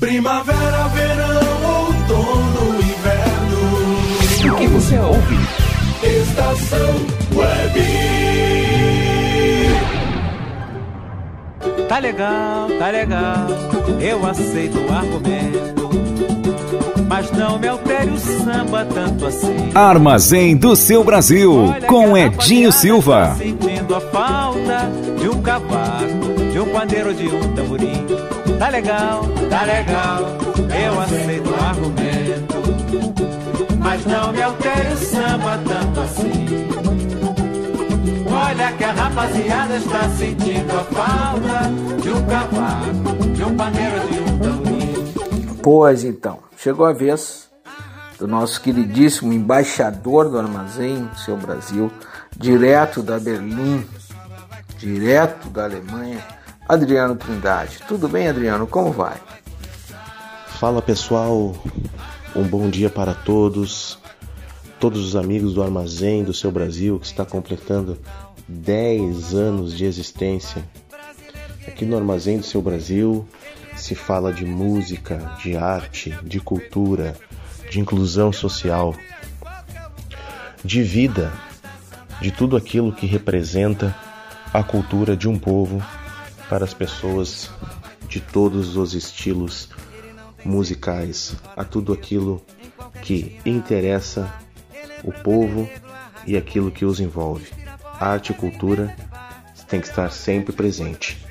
Primavera, verão, outono, inverno. O que você ouve? Estação Web. Tá legal, tá legal, eu aceito o argumento. Mas não me altere o samba tanto assim. Armazém do seu Brasil, com Edinho Silva. Sentindo a falta de um cavaco, de um pandeiro, de um tamborim. Tá legal, tá legal, eu aceito o argumento. Mas não me altere o samba tanto assim. Olha que a rapaziada está sentindo a falta de um cavaco, de um pandeiro, de um tamborim. Pois então, chegou a vez do nosso queridíssimo embaixador do Armazém Seu Brasil, direto da Berlim, direto da Alemanha, Adriano Trindade. Tudo bem, Adriano? Como vai? Fala pessoal, um bom dia para todos, todos os amigos do Armazém do Seu Brasil que está completando 10 anos de existência. Aqui no Armazém do Seu Brasil se fala de música, de arte, de cultura, de inclusão social, de vida, de tudo aquilo que representa a cultura de um povo para as pessoas de todos os estilos musicais, a tudo aquilo que interessa o povo e aquilo que os envolve. Arte e cultura tem que estar sempre presente.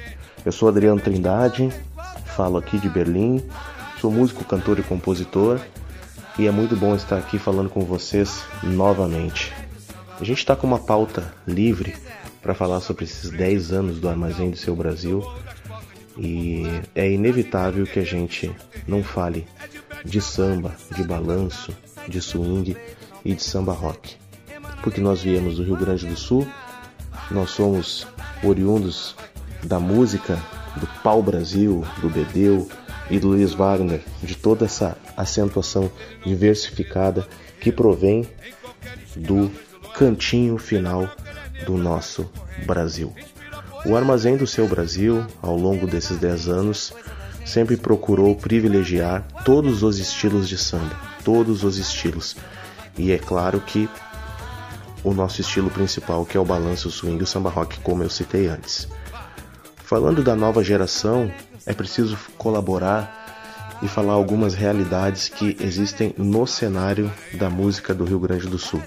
Eu sou Adriano Trindade, falo aqui de Berlim, sou músico, cantor e compositor e é muito bom estar aqui falando com vocês novamente. A gente está com uma pauta livre para falar sobre esses 10 anos do Armazém do Seu Brasil e é inevitável que a gente não fale de samba, de balanço, de swing e de samba rock. Porque nós viemos do Rio Grande do Sul, nós somos oriundos da música do pau Brasil, do Bedeu e do Luiz Wagner, de toda essa acentuação diversificada que provém do cantinho final do nosso Brasil. O Armazém do Seu Brasil, ao longo desses 10 anos, sempre procurou privilegiar todos os estilos de samba, todos os estilos. E é claro que o nosso estilo principal, que é o balanço, o swing e o samba rock, como eu citei antes. Falando da nova geração, é preciso colaborar e falar algumas realidades que existem no cenário da música do Rio Grande do Sul.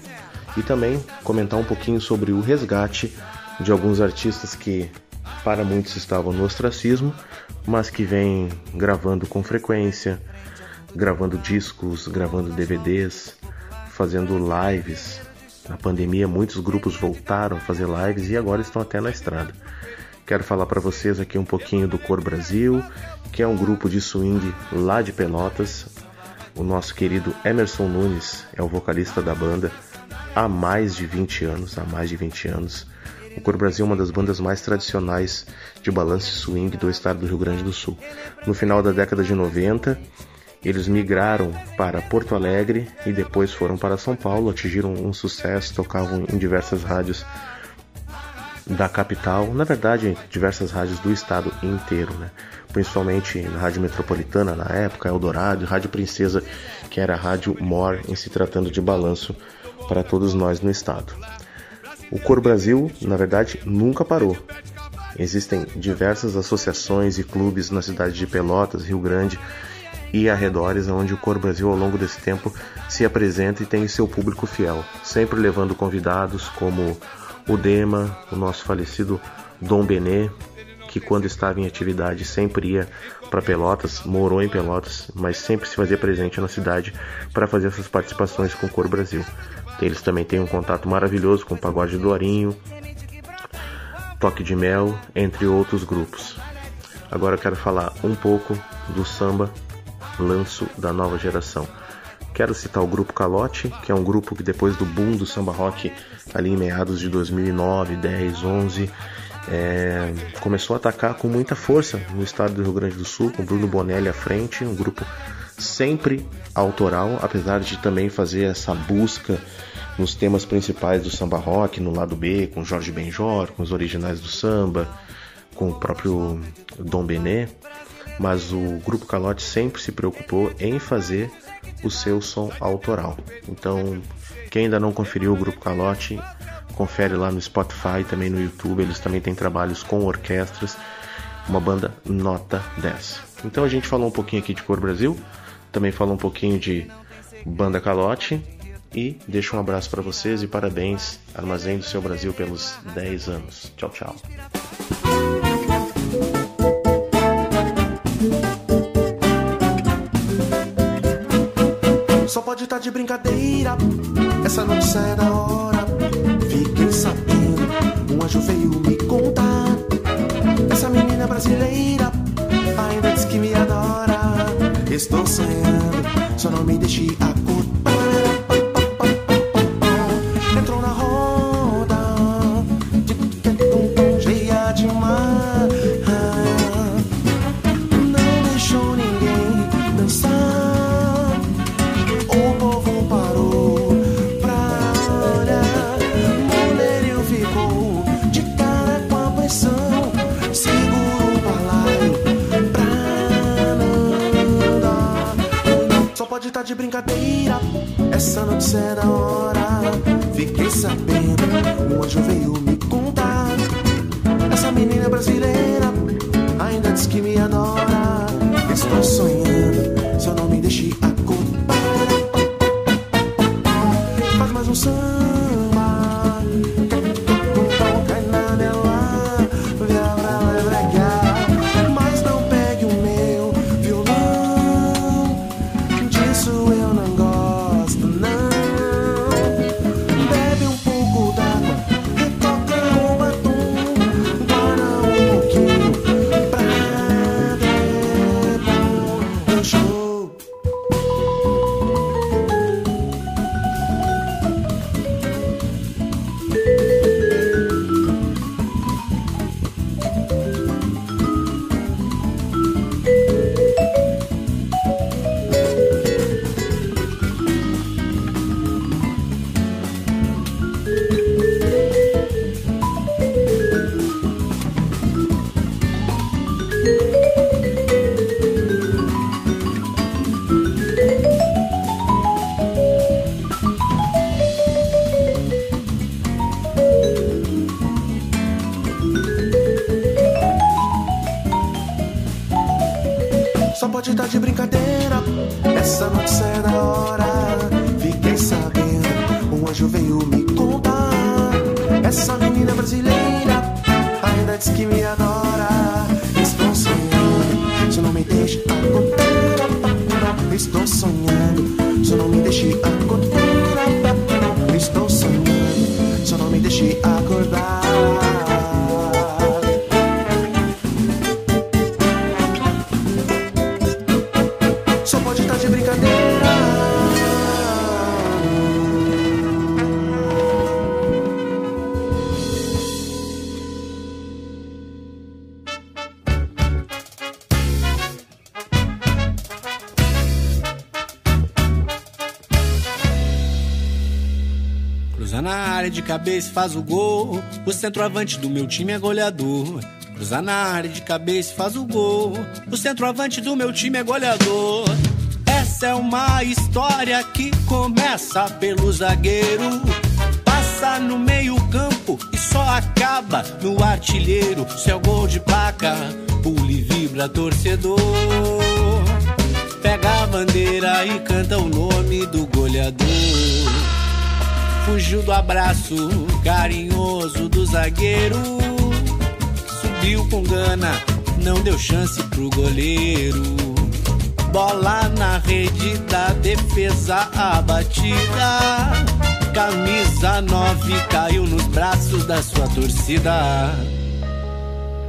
E também comentar um pouquinho sobre o resgate de alguns artistas que para muitos estavam no ostracismo, mas que vêm gravando com frequência, gravando discos, gravando DVDs, fazendo lives. Na pandemia, muitos grupos voltaram a fazer lives e agora estão até na estrada. Quero falar para vocês aqui um pouquinho do Cor Brasil, que é um grupo de swing lá de Pelotas. O nosso querido Emerson Nunes é o vocalista da banda há mais de 20 anos, há mais de 20 anos. O Cor Brasil é uma das bandas mais tradicionais de balanço e swing do estado do Rio Grande do Sul. No final da década de 90, Eles migraram para Porto Alegre e depois foram para São Paulo, atingiram um sucesso, tocavam em diversas rádios da capital, na verdade, diversas rádios do estado inteiro, né? Principalmente na Rádio Metropolitana na época, Eldorado, Rádio Princesa, que era a Rádio Mor em se tratando de balanço para todos nós no estado. O Cor Brasil, na verdade, nunca parou. Existem diversas associações e clubes na cidade de Pelotas, Rio Grande e arredores, onde o Cor Brasil ao longo desse tempo se apresenta e tem seu público fiel, sempre levando convidados como o Dema, o nosso falecido Dom Benê, que quando estava em atividade sempre ia para Pelotas, morou em Pelotas, mas sempre se fazia presente na cidade para fazer essas participações com o Cor Brasil. Eles também têm um contato maravilhoso com o Pagode do Arinho, Toque de Mel, entre outros grupos. Agora eu quero falar um pouco do samba lanço da nova geração. Quero citar o grupo Calote, que é um grupo que depois do boom do samba rock ali em meados de 2009, 10, 11, é, começou a atacar com muita força no estado do Rio Grande do Sul, com Bruno Bonelli à frente, um grupo sempre autoral, apesar de também fazer essa busca nos temas principais do samba rock, no lado B, com Jorge Benjor, com os originais do samba, com o próprio Dom Benê, mas o grupo Calote sempre se preocupou em fazer o seu som autoral. Então, quem ainda não conferiu o grupo Calote, confere lá no Spotify, também no YouTube, eles também têm trabalhos com orquestras, uma banda nota 10. Então a gente falou um pouquinho aqui de Cor Brasil, também falou um pouquinho de Banda Calote e deixo um abraço para vocês e parabéns Armazém do Seu Brasil pelos 10 anos. Tchau, tchau. Só pode estar tá de brincadeira, essa não da hora. Sabendo, um anjo veio me contar. Essa menina brasileira ainda diz que me adora. Estou sonhando, só não me deixe de de brincadeira. Essa noite era hora. Fiquei sabendo, um anjo veio me contar. Essa menina é brasileira ainda diz que me adora. Estou sonhando, só não me deixe acordar. anjo veio me cabeça e faz o gol. O centroavante do meu time é goleador. Cruza na área de cabeça e faz o gol. O centroavante do meu time é goleador. Essa é uma história que começa pelo zagueiro. Passa no meio-campo e só acaba no artilheiro. Seu gol de placa, pula e vibra torcedor. Pega a bandeira e canta o nome do goleador. Fugiu do abraço carinhoso do zagueiro. Subiu com gana, não deu chance pro goleiro. Bola na rede da defesa abatida. Camisa 9 caiu nos braços da sua torcida.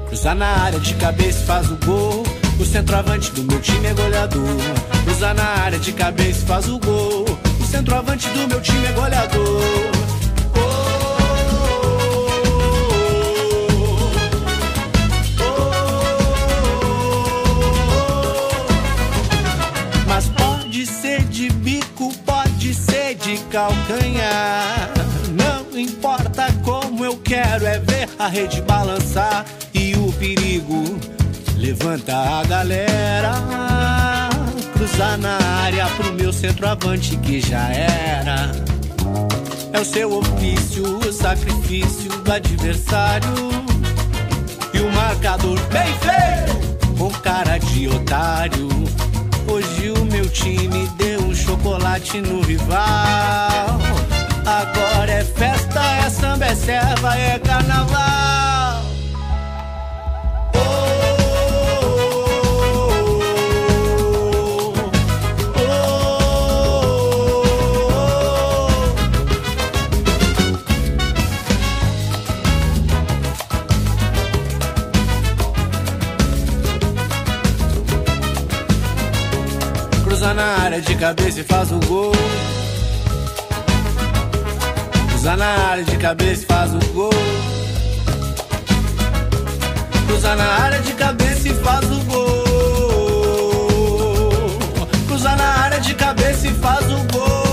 Cruza na área de cabeça faz o gol. O centroavante do meu time é goleador. Cruza na área de cabeça faz o gol. Centroavante do meu time é goleador. Mas pode ser de bico, pode ser de calcanhar. Não importa como eu quero, é ver a rede balançar e o perigo levanta a galera. Cruzar na área pro meu centroavante que já era. É o seu ofício, o sacrifício do adversário. E o marcador bem feito, com cara de otário. Hoje o meu time deu um chocolate no rival. Agora é festa, é samba, é serva, é carnaval. Na área de cabeça e faz o gol. Cruza na área de cabeça e faz o gol. Cruza na área de cabeça e faz o gol. Cruza na área de cabeça e faz o gol.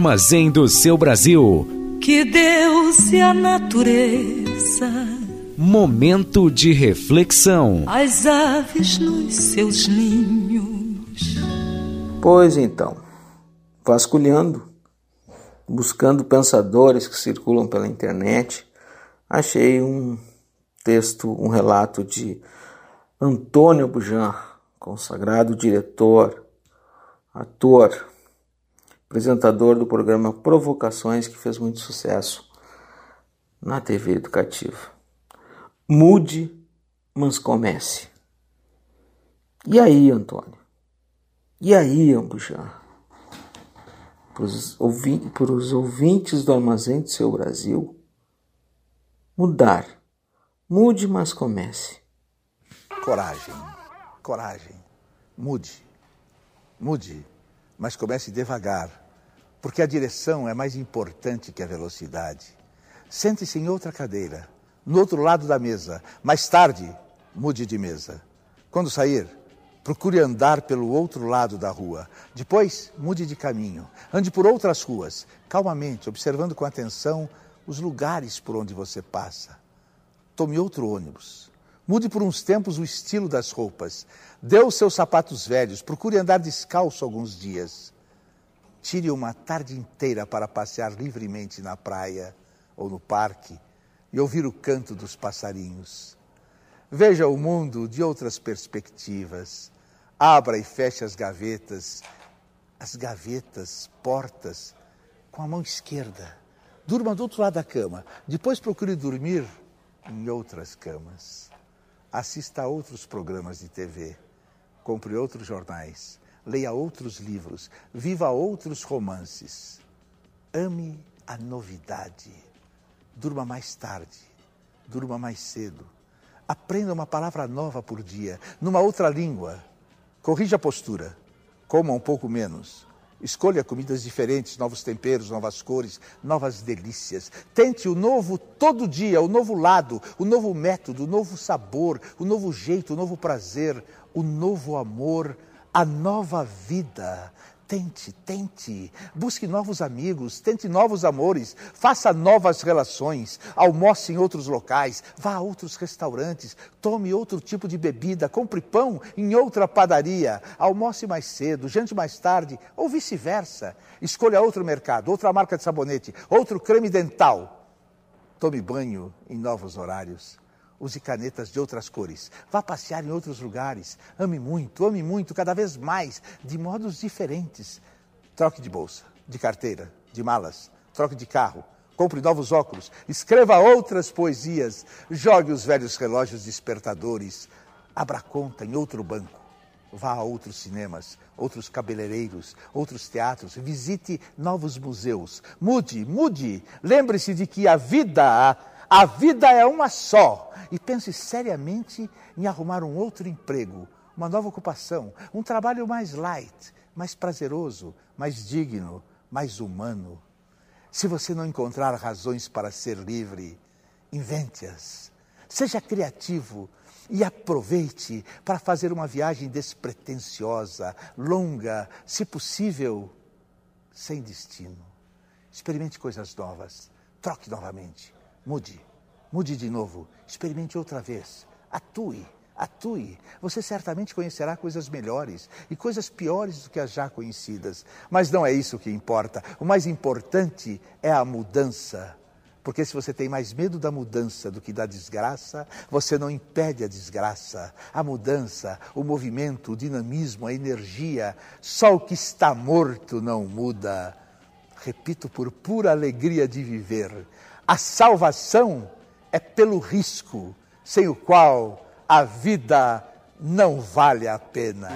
Armazém do seu Brasil. Que Deus e a natureza, Momento de reflexão. as aves nos seus ninhos. Pois então, vasculhando, buscando pensadores que circulam pela internet, achei um texto, um relato de Antônio Bujan, consagrado diretor, ator, apresentador do programa Provocações, que fez muito sucesso na TV educativa. Mude, mas comece. E aí, Antônio? E aí, Ambujan? Para os ouvi ouvintes do Armazém do Seu Brasil, mudar. Mude, mas comece. Coragem, coragem. Mude, mude, mas comece devagar, porque a direção é mais importante que a velocidade. Sente-se em outra cadeira, no outro lado da mesa. Mais tarde, mude de mesa. Quando sair, procure andar pelo outro lado da rua. Depois, mude de caminho. Ande por outras ruas, calmamente, observando com atenção os lugares por onde você passa. Tome outro ônibus. Mude por uns tempos o estilo das roupas. Dê os seus sapatos velhos. Procure andar descalço alguns dias. Tire uma tarde inteira para passear livremente na praia ou no parque e ouvir o canto dos passarinhos. Veja o mundo de outras perspectivas. Abra e feche as gavetas, as gavetas, portas, com a mão esquerda. Durma do outro lado da cama. Depois procure dormir em outras camas. Assista a outros programas de TV. Compre outros jornais. Leia outros livros. Viva outros romances. Ame a novidade. Durma mais tarde. Durma mais cedo. Aprenda uma palavra nova por dia, numa outra língua. Corrija a postura. Coma um pouco menos. Escolha comidas diferentes, novos temperos, novas cores, novas delícias. Tente o novo todo dia, o novo lado, o novo método, o novo sabor, o novo jeito, o novo prazer, o novo amor, a nova vida. Tente, tente. Busque novos amigos, tente novos amores, faça novas relações, almoce em outros locais, vá a outros restaurantes, tome outro tipo de bebida, compre pão em outra padaria, almoce mais cedo, jante mais tarde, ou vice-versa. Escolha outro mercado, outra marca de sabonete, outro creme dental. Tome banho em novos horários. Use canetas de outras cores. Vá passear em outros lugares. Ame muito, ame muito, cada vez mais, de modos diferentes. Troque de bolsa, de carteira, de malas. Troque de carro. Compre novos óculos. Escreva outras poesias. Jogue os velhos relógios despertadores. Abra conta em outro banco. Vá a outros cinemas, outros cabeleireiros, outros teatros, visite novos museus. Mude, mude. Lembre-se de que a vida, a vida é uma só. E pense seriamente em arrumar um outro emprego, uma nova ocupação, um trabalho mais light, mais prazeroso, mais digno, mais humano. Se você não encontrar razões para ser livre, invente-as. Seja criativo e aproveite para fazer uma viagem despretensiosa, longa, se possível, sem destino. Experimente coisas novas, troque novamente, mude, mude de novo, experimente outra vez, atue. Atue, você certamente conhecerá coisas melhores e coisas piores do que as já conhecidas. Mas não é isso que importa. O mais importante é a mudança. Porque se você tem mais medo da mudança do que da desgraça, você não impede a desgraça. A mudança, o movimento, o dinamismo, a energia, só o que está morto não muda. Repito por pura alegria de viver. A salvação é pelo risco, sem o qual a vida não vale a pena.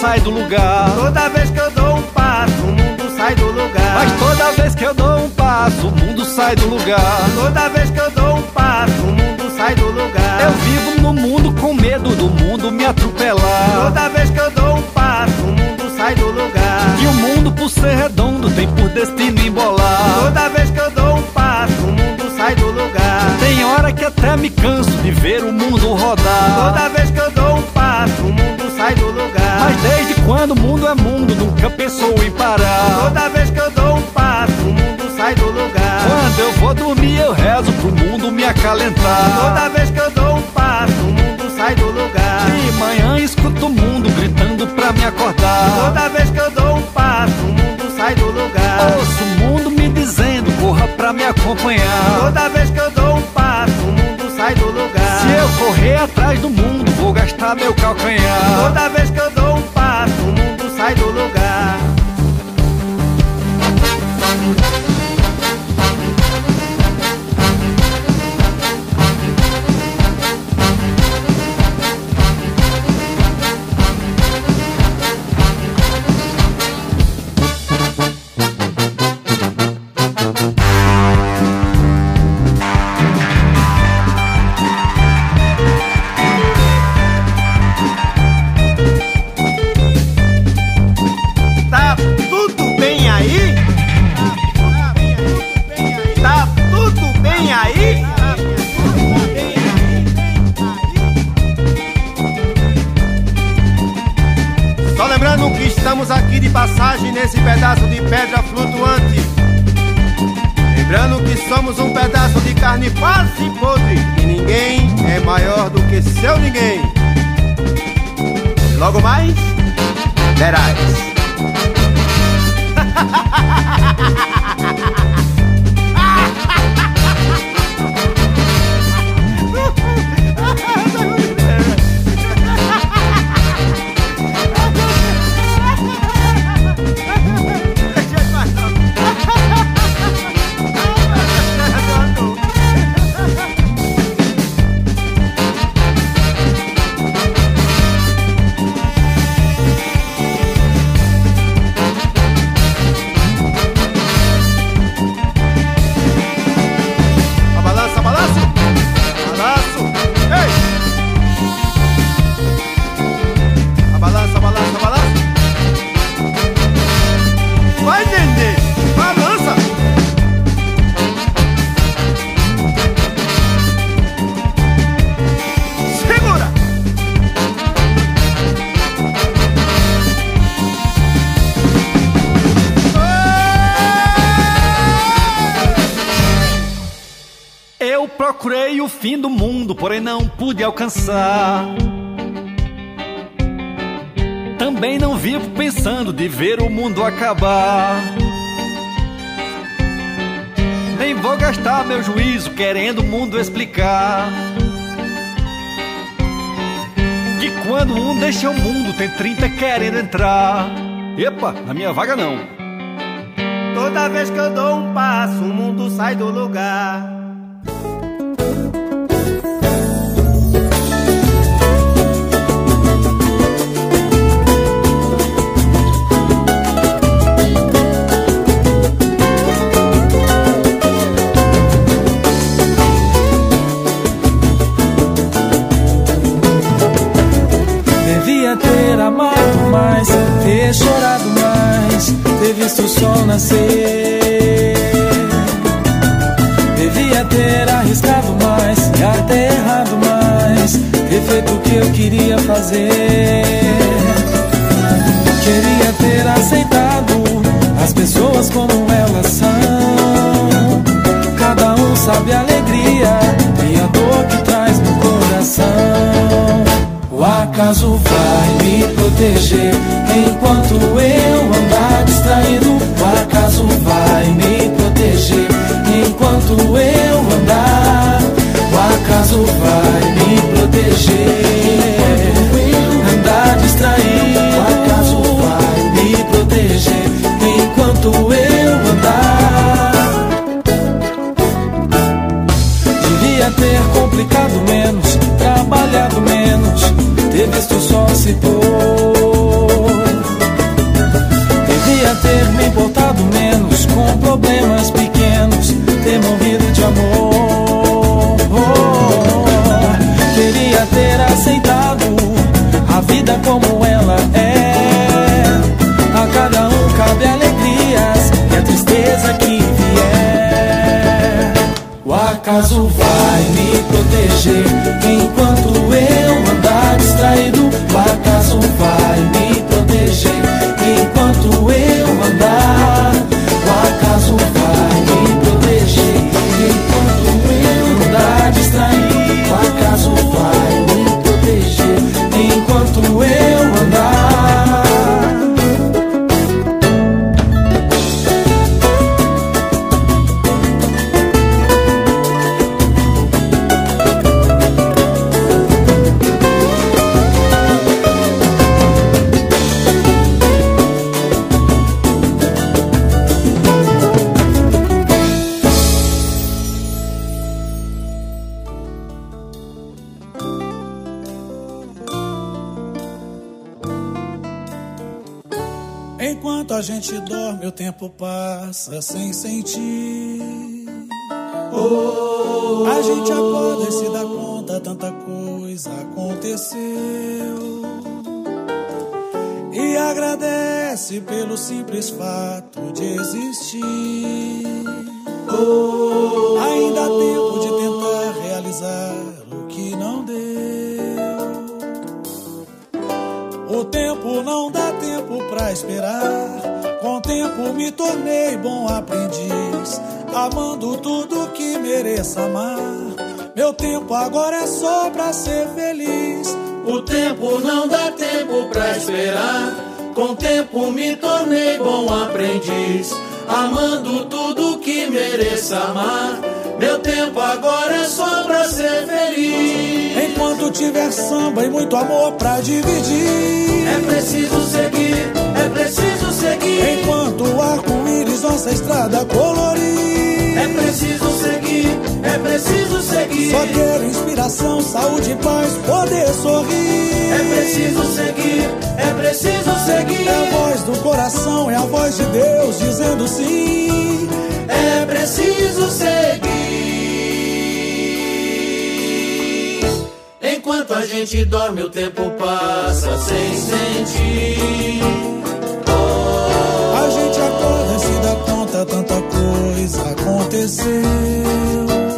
Sai do lugar. Toda vez que eu dou um passo, o mundo sai do lugar. Mas toda vez que eu dou um passo, o mundo sai do lugar. Toda vez que eu dou um passo, o mundo sai do lugar. Eu vivo no mundo com medo do mundo me atropelar. Toda vez que eu dou um passo, o mundo sai do lugar. E o mundo, por ser redondo, tem por destino embolar. Toda vez que eu dou um passo, o mundo sai do lugar. Tem hora que até me canso de ver o mundo rodar. Toda vez que eu dou um passo, o mundo sai do lugar. Desde quando o mundo é mundo, nunca pensou em parar. Toda vez que eu dou um passo, o mundo sai do lugar. Quando eu vou dormir, eu rezo pro mundo me acalentar. Toda vez que eu dou um passo, o mundo sai do lugar. De manhã escuto o mundo gritando pra me acordar. Toda vez que eu dou um passo, o mundo sai do lugar. Ouço o mundo me dizendo, corra pra me acompanhar. Toda vez que eu dou um passo, o mundo sai do lugar. Se eu correr atrás do mundo, vou gastar meu calcanhar. Toda vez que passagem nesse pedaço de pedra flutuante. Lembrando que somos um pedaço de carne quase podre e ninguém é maior do que seu ninguém. Logo mais, verás. pude alcançar. Também não vivo pensando de ver o mundo acabar. Nem vou gastar meu juízo querendo o mundo explicar. Que quando um deixa o mundo, tem 30 querendo entrar. Epa, na minha vaga não. Toda vez que eu dou um passo, o mundo sai do lugar. Nascer. Devia ter arriscado mais, e até errado mais, ter feito o que eu queria fazer. Queria ter aceitado as pessoas como elas são. Cada um sabe a alegria e a dor que traz no coração. O acaso vai me proteger enquanto eu andar distraído. Vai me proteger enquanto eu andar. O acaso vai me proteger. Andar distraído. O acaso vai me proteger enquanto eu andar. Devia ter complicado menos, trabalhado menos, ter visto sol se pôr. A gente dorme, o tempo passa sem sentir. A gente acorda e se dá conta, tanta coisa aconteceu. E agradece pelo simples fato de existir. Ainda há tempo de tentar realizar o que não deu. O tempo não dá tempo pra esperar. Tempo me tornei bom aprendiz, amando tudo que mereça amar. Meu tempo agora é só pra ser feliz. O tempo não dá tempo pra esperar. Com tempo me tornei bom aprendiz, amando tudo que mereça amar. Meu tempo agora é só pra ser feliz. Enquanto tiver samba e muito amor pra dividir, É preciso seguir, é preciso seguir. enquanto o arco-íris nossa estrada colorir. É preciso seguir, é preciso seguir. Só quero inspiração, saúde e paz, poder sorrir. É preciso seguir, é preciso seguir. É a voz do coração, é a voz de Deus dizendo sim. É preciso seguir. Enquanto a gente dorme, o tempo passa sem sentir. Acorda e se dá conta, tanta coisa aconteceu.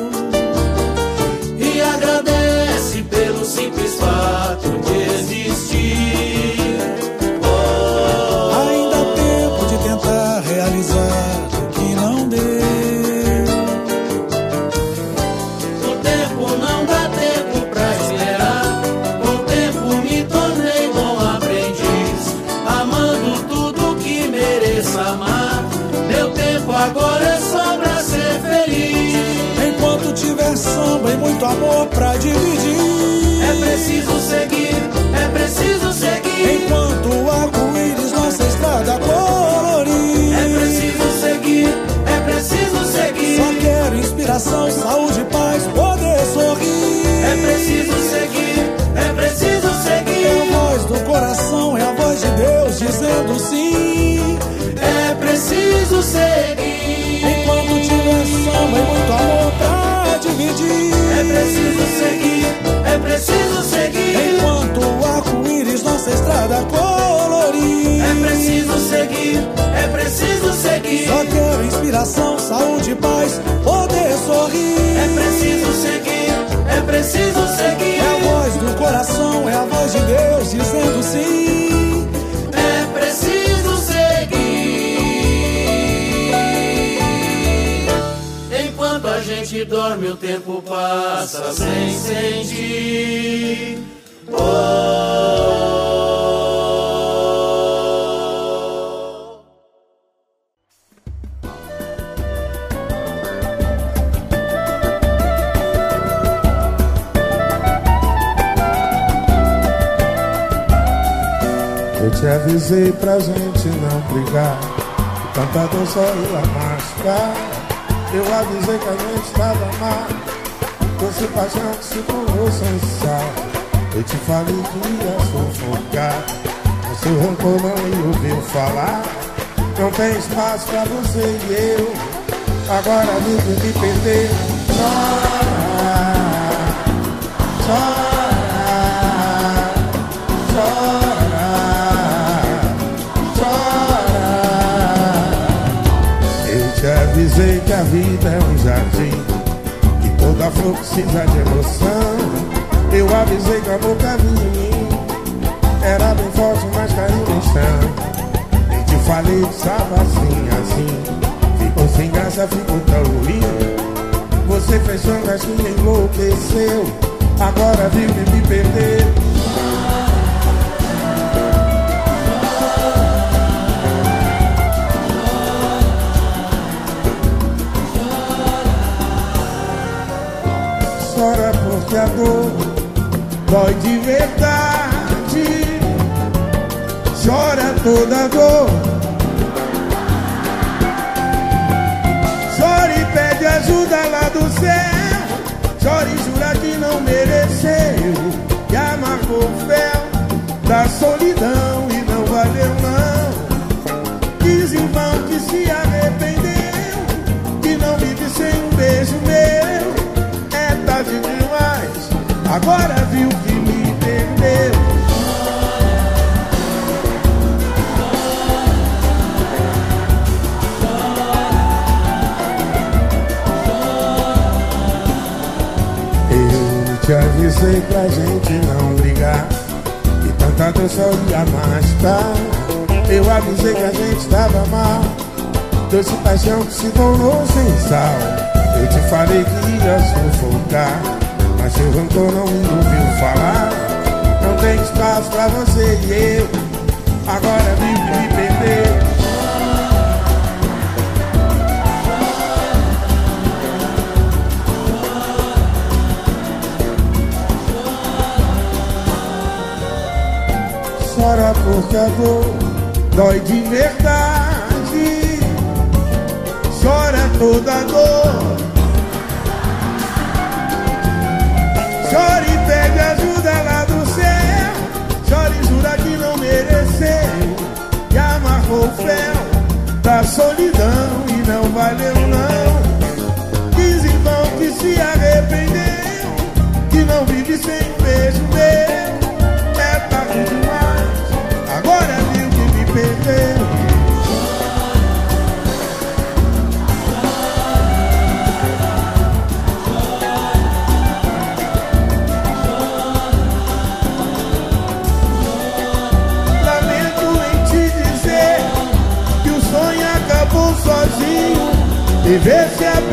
Seguir. Enquanto tiver samba e muito amor pra dividir. É preciso seguir, é preciso seguir. Enquanto o arco-íris nossa estrada colorir. É preciso seguir, é preciso seguir. Só quero inspiração, saúde paz, poder sorrir. É preciso seguir, é preciso seguir. É a voz do coração, é a voz de Deus dizendo sim. Dorme, o tempo passa sem sentir. Eu te avisei pra gente não brigar. O cantador só ia machucar Eu avisei que a gente estava mal. Fosse paixão que se tornou sem sal Eu te falei que ia sufocar Mas seu rancor não me ouviu falar. Não tem espaço pra você e eu. Agora vive me perder. Chora Chora Avisei que a vida é um jardim Que Toda flor precisa de emoção. Eu avisei que a boca vinha em mim. Era bem forte, mas caiu no chão. Te falei, estava assim, assim. Ficou sem graça, ficou tão ruim. Você fechou a caixinha e enlouqueceu. Agora vive me perder. Dói de verdade. Chora toda dor. Chora e pede ajuda lá do céu. Chora e jura que não mereceu. Que amargou o fel da solidão e não valeu não. Diz em vão que se arrependeu. Que não vive sem um beijo meu. É tarde demais. Agora viu que me perdeu. Eu te avisei pra gente não brigar. E tanta dor só ia tarde Eu avisei que a gente tava mal. Doce paixão que se tornou sem sal. Eu te falei que ia sufocar rancor não me ouviu falar Não tem espaço pra você e eu Agora vive me perder Chora porque a dor dói de verdade. Chora toda dor. Chora e pede ajuda lá do céu. Chora e jura que não mereceu. E amarrou o fel da solidão e não valeu não. Diz em vão que se arrependeu. Que não vive sem beijo meu. É tarde demais. E ver se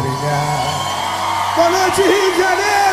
brigar. Boa noite, Rio de Janeiro!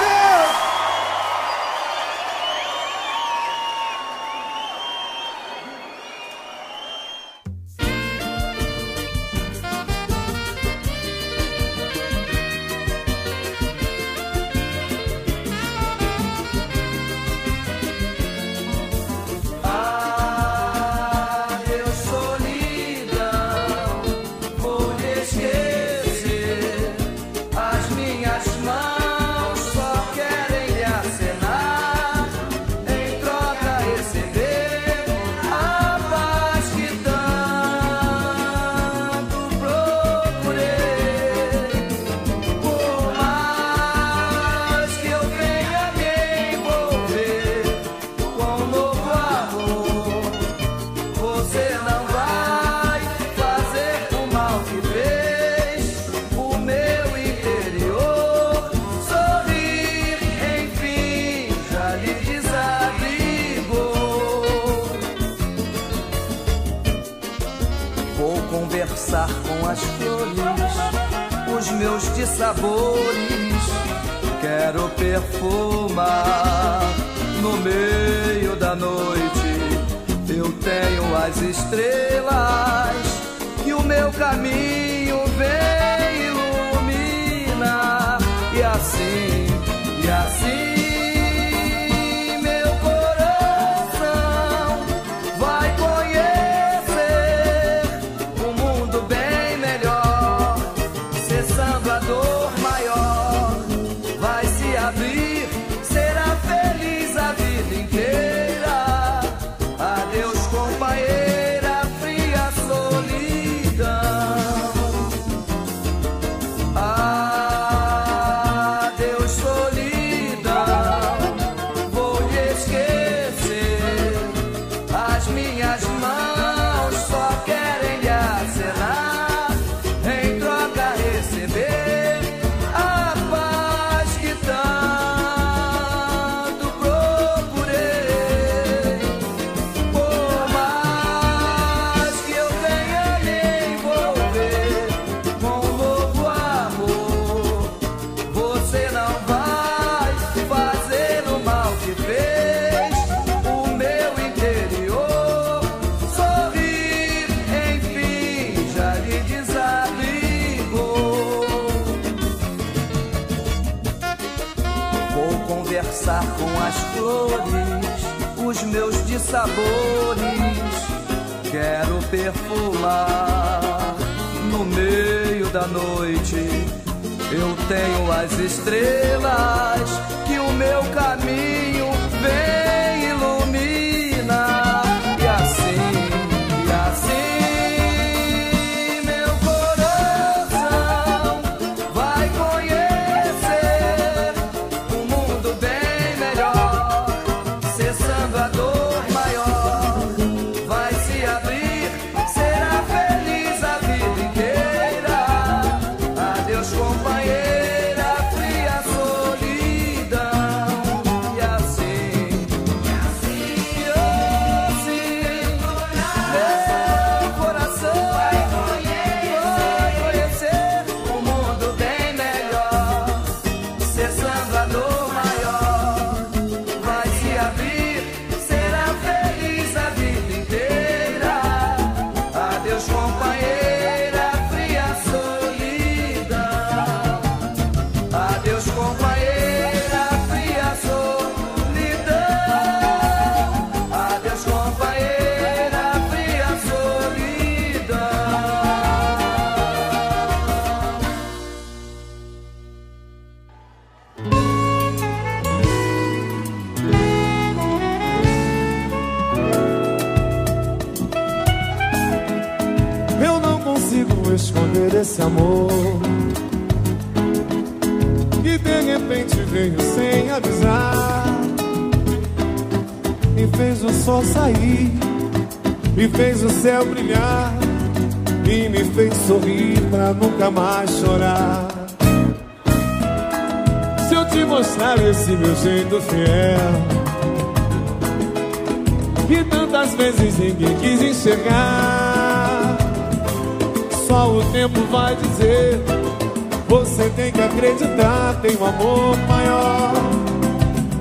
te dá tem um amor maior,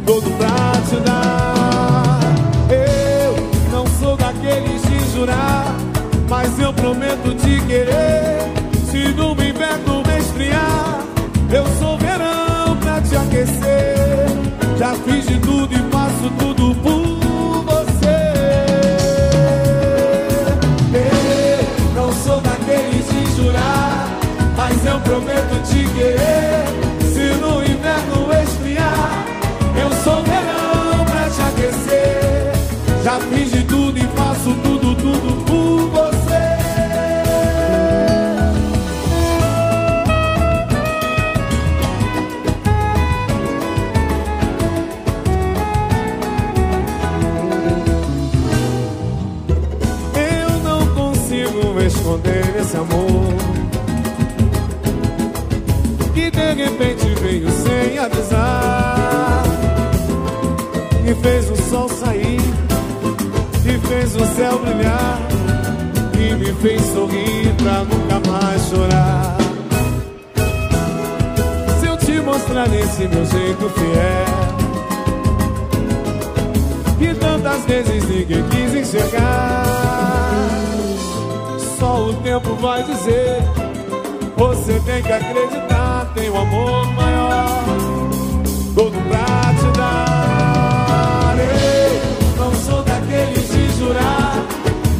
todo pra te dar. Eu não sou daqueles de jurar, mas eu prometo te querer. Eu prometo te querer se no inverno esfriar. Eu sou verão pra te aquecer. Já fiz sem avisar. E fez o sol sair, e fez o céu brilhar, e me fez sorrir pra nunca mais chorar. Se eu te mostrar esse meu jeito fiel, que tantas vezes ninguém quis enxergar, só o tempo vai dizer. Você tem que acreditar, tem o amor todo pra darei. não sou daqueles de jurar,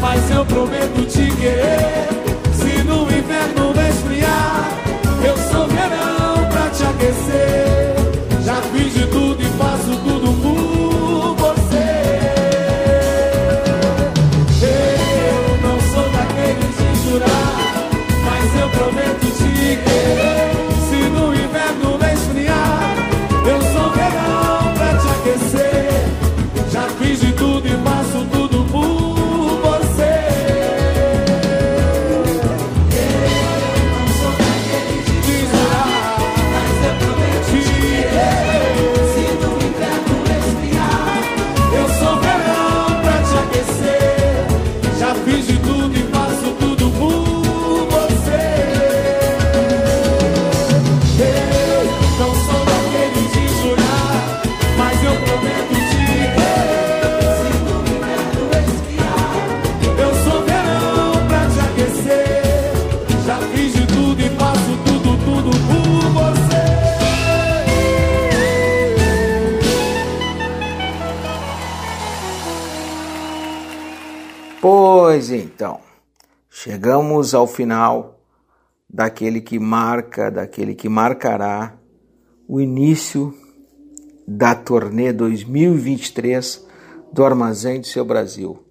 mas eu prometo te querer. Chegamos ao final daquele que marca, daquele que marcará o início da turnê 2023 do Armazém do Seu Brasil.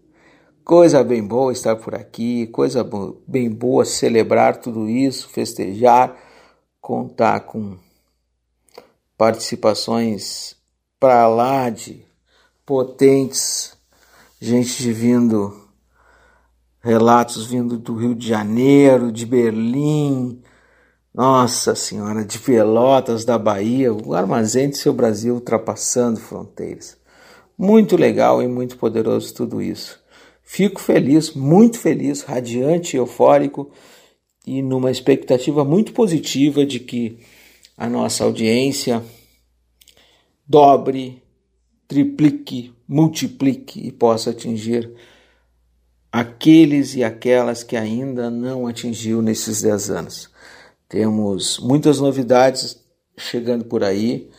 Coisa bem boa estar por aqui, coisa bem boa celebrar tudo isso, festejar, contar com participações para lá de potentes, gente vindo, relatos vindo do Rio de Janeiro, de Berlim, nossa Senhora, de Pelotas, da Bahia, o armazém do seu Brasil ultrapassando fronteiras. Muito legal e muito poderoso tudo isso. Fico feliz, muito feliz, radiante, eufórico e numa expectativa muito positiva de que a nossa audiência dobre, triplique, multiplique e possa atingir aqueles e aquelas que ainda não atingiu nesses 10 anos. Temos muitas novidades chegando por aí,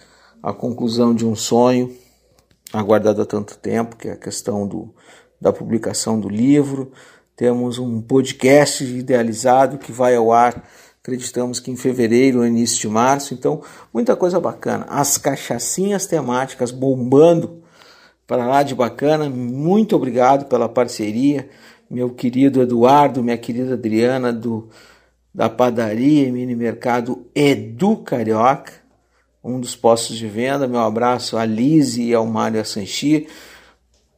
a conclusão de um sonho aguardado há tanto tempo, que é a questão do da publicação do livro. Temos um podcast idealizado que vai ao ar, acreditamos que em fevereiro ou início de março. Então, muita coisa bacana. As cachaçinhas temáticas bombando para lá de bacana. Muito obrigado pela parceria, meu querido Eduardo, minha querida Adriana do da padaria e mini mercado Edu Carioca, um dos postos de venda. Meu abraço a Lise e ao Mário Assanchi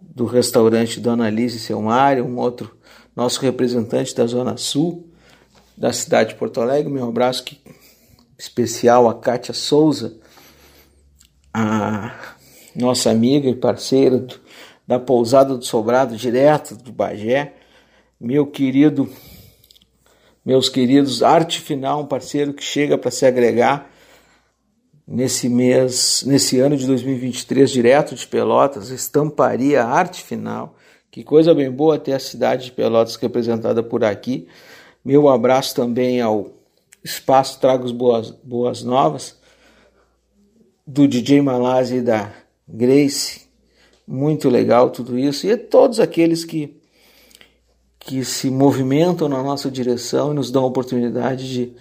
do restaurante Dona Liz e seu Mário, um outro nosso representante da Zona Sul da cidade de Porto Alegre. Meu abraço que, especial a Kátia Souza, a nossa amiga e parceira do, da pousada do Sobrado, direto do Bagé. Meu querido, meus queridos, Arte Final, um parceiro que chega para se agregar nesse mês, nesse ano de 2023, direto de Pelotas, estamparia arte final. Que coisa bem boa ter a cidade de Pelotas representada por aqui. Meu abraço também ao Espaço Tragos Boas, Boas Novas, do DJ Malazzi e da Grace. Muito legal tudo isso. E a todos aqueles que, que se movimentam na nossa direção e nos dão a oportunidade de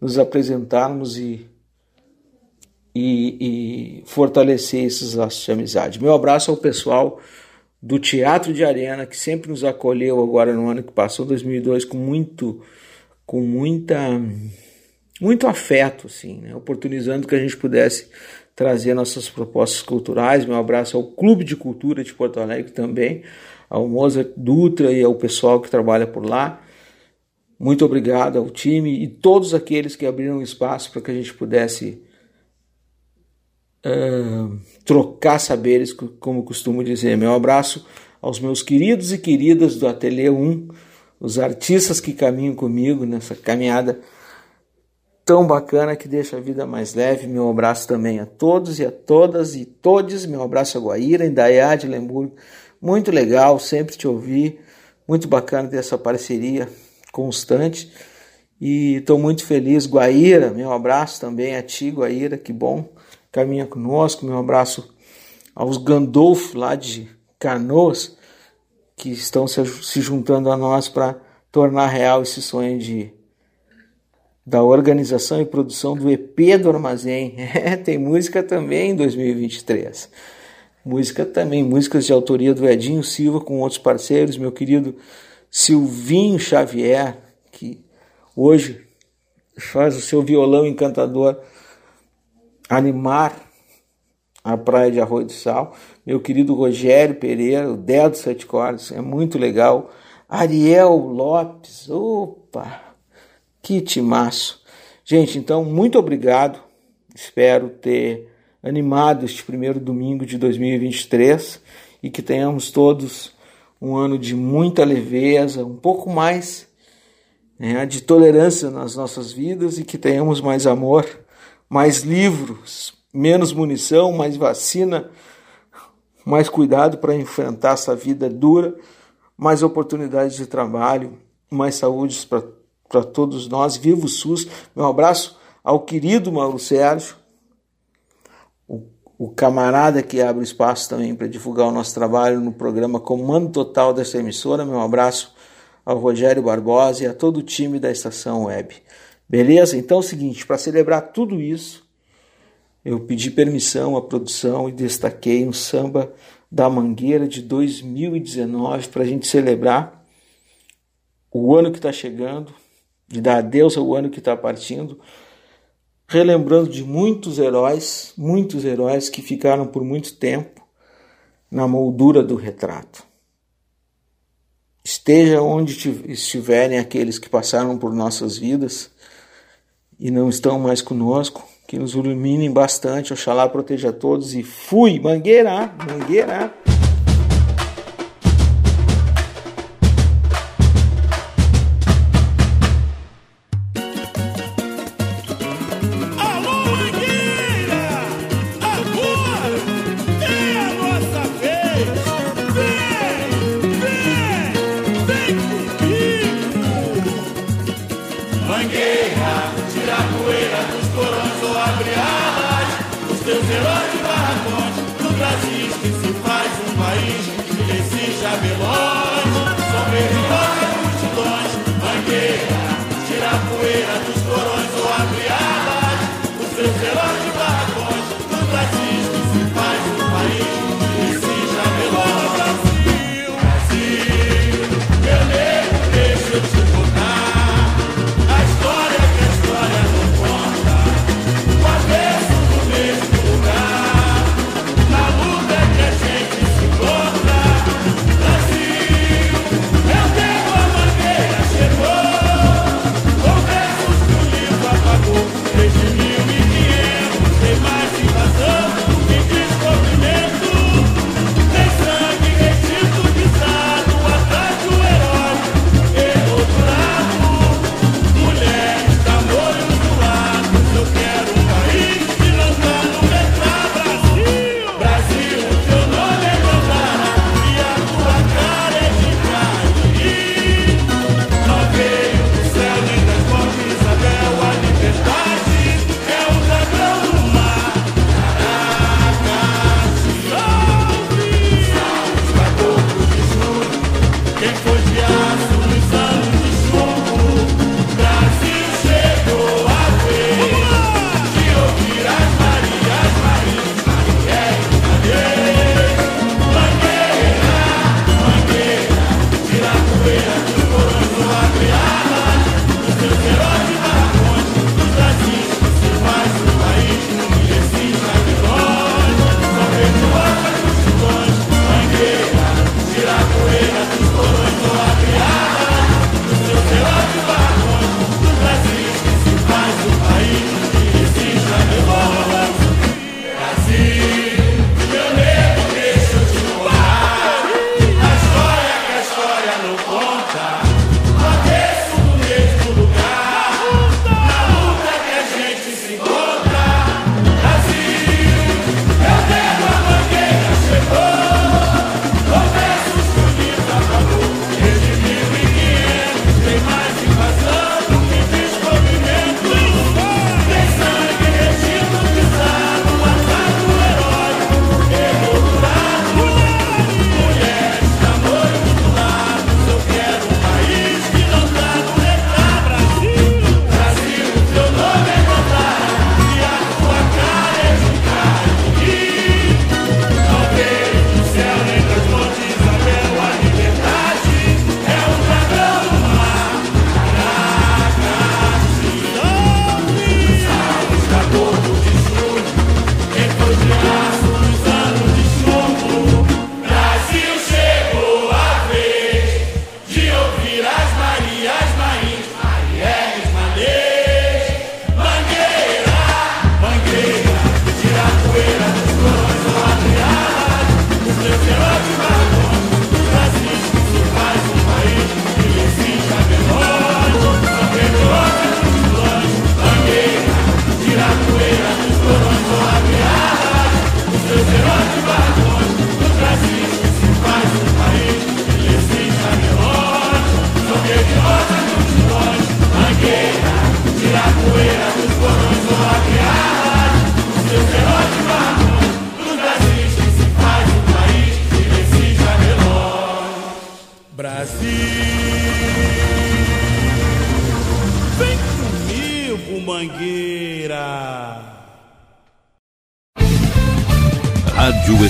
nos apresentarmos e e, e fortalecer esses laços de amizade. Meu abraço ao pessoal do Teatro de Arena, que sempre nos acolheu agora no ano que passou, 2002, com muito, com muita, muito afeto, assim, né? oportunizando que a gente pudesse trazer nossas propostas culturais. Meu abraço ao Clube de Cultura de Porto Alegre também, ao Mozart Dutra e ao pessoal que trabalha por lá. Muito obrigado ao time e todos aqueles que abriram espaço para que a gente pudesse trocar saberes, como costumo dizer. Meu abraço aos meus queridos e queridas do Ateliê 1, os artistas que caminham comigo nessa caminhada tão bacana que deixa a vida mais leve. Meu abraço também a todos e a todas e todes. Meu abraço a Guaíra, Indaiá de Lemburgo. Muito legal sempre te ouvir. Muito bacana ter essa parceria constante. E estou muito feliz. Guaíra, meu abraço também a ti, Guaíra, que bom caminha conosco. Meu abraço aos Gandolf lá de Canoas, que estão se juntando a nós para tornar real esse sonho de da organização e produção do EP do Armazém. É, tem música também em 2023. Música também, músicas de autoria do Edinho Silva com outros parceiros, meu querido Silvinho Xavier, que hoje faz o seu violão encantador animar a praia de Arroio do Sal. Meu querido Rogério Pereira, o Dedo Sete Cordas, é muito legal. Ariel Lopes, opa, que timaço. Gente, então, muito obrigado. Espero ter animado este primeiro domingo de 2023 e que tenhamos todos um ano de muita leveza, um pouco mais né, de tolerância nas nossas vidas e que tenhamos mais amor mais livros, menos munição, mais vacina, mais cuidado para enfrentar essa vida dura, mais oportunidades de trabalho, mais saúde para todos nós. Viva o SUS! Meu abraço ao querido Mauro Sérgio, o, o camarada que abre espaço também para divulgar o nosso trabalho no programa Comando Total dessa emissora. Meu abraço ao Rogério Barbosa e a todo o time da Estação Web. Beleza? Então é o seguinte, para celebrar tudo isso, eu pedi permissão à produção e destaquei um samba da Mangueira de 2019 para a gente celebrar o ano que está chegando, de dar adeus ao ano que está partindo, relembrando de muitos heróis, muitos heróis que ficaram por muito tempo na moldura do retrato. Esteja onde estiverem aqueles que passaram por nossas vidas e não estão mais conosco, que nos iluminem bastante, Oxalá proteja todos e fui, Mangueira, Mangueira. Na luta é que a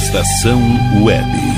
Estação Web.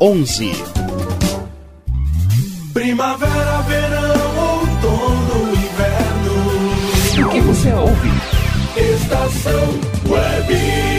onze. Primavera, verão, outono, inverno. O que você ouve? Estação Web.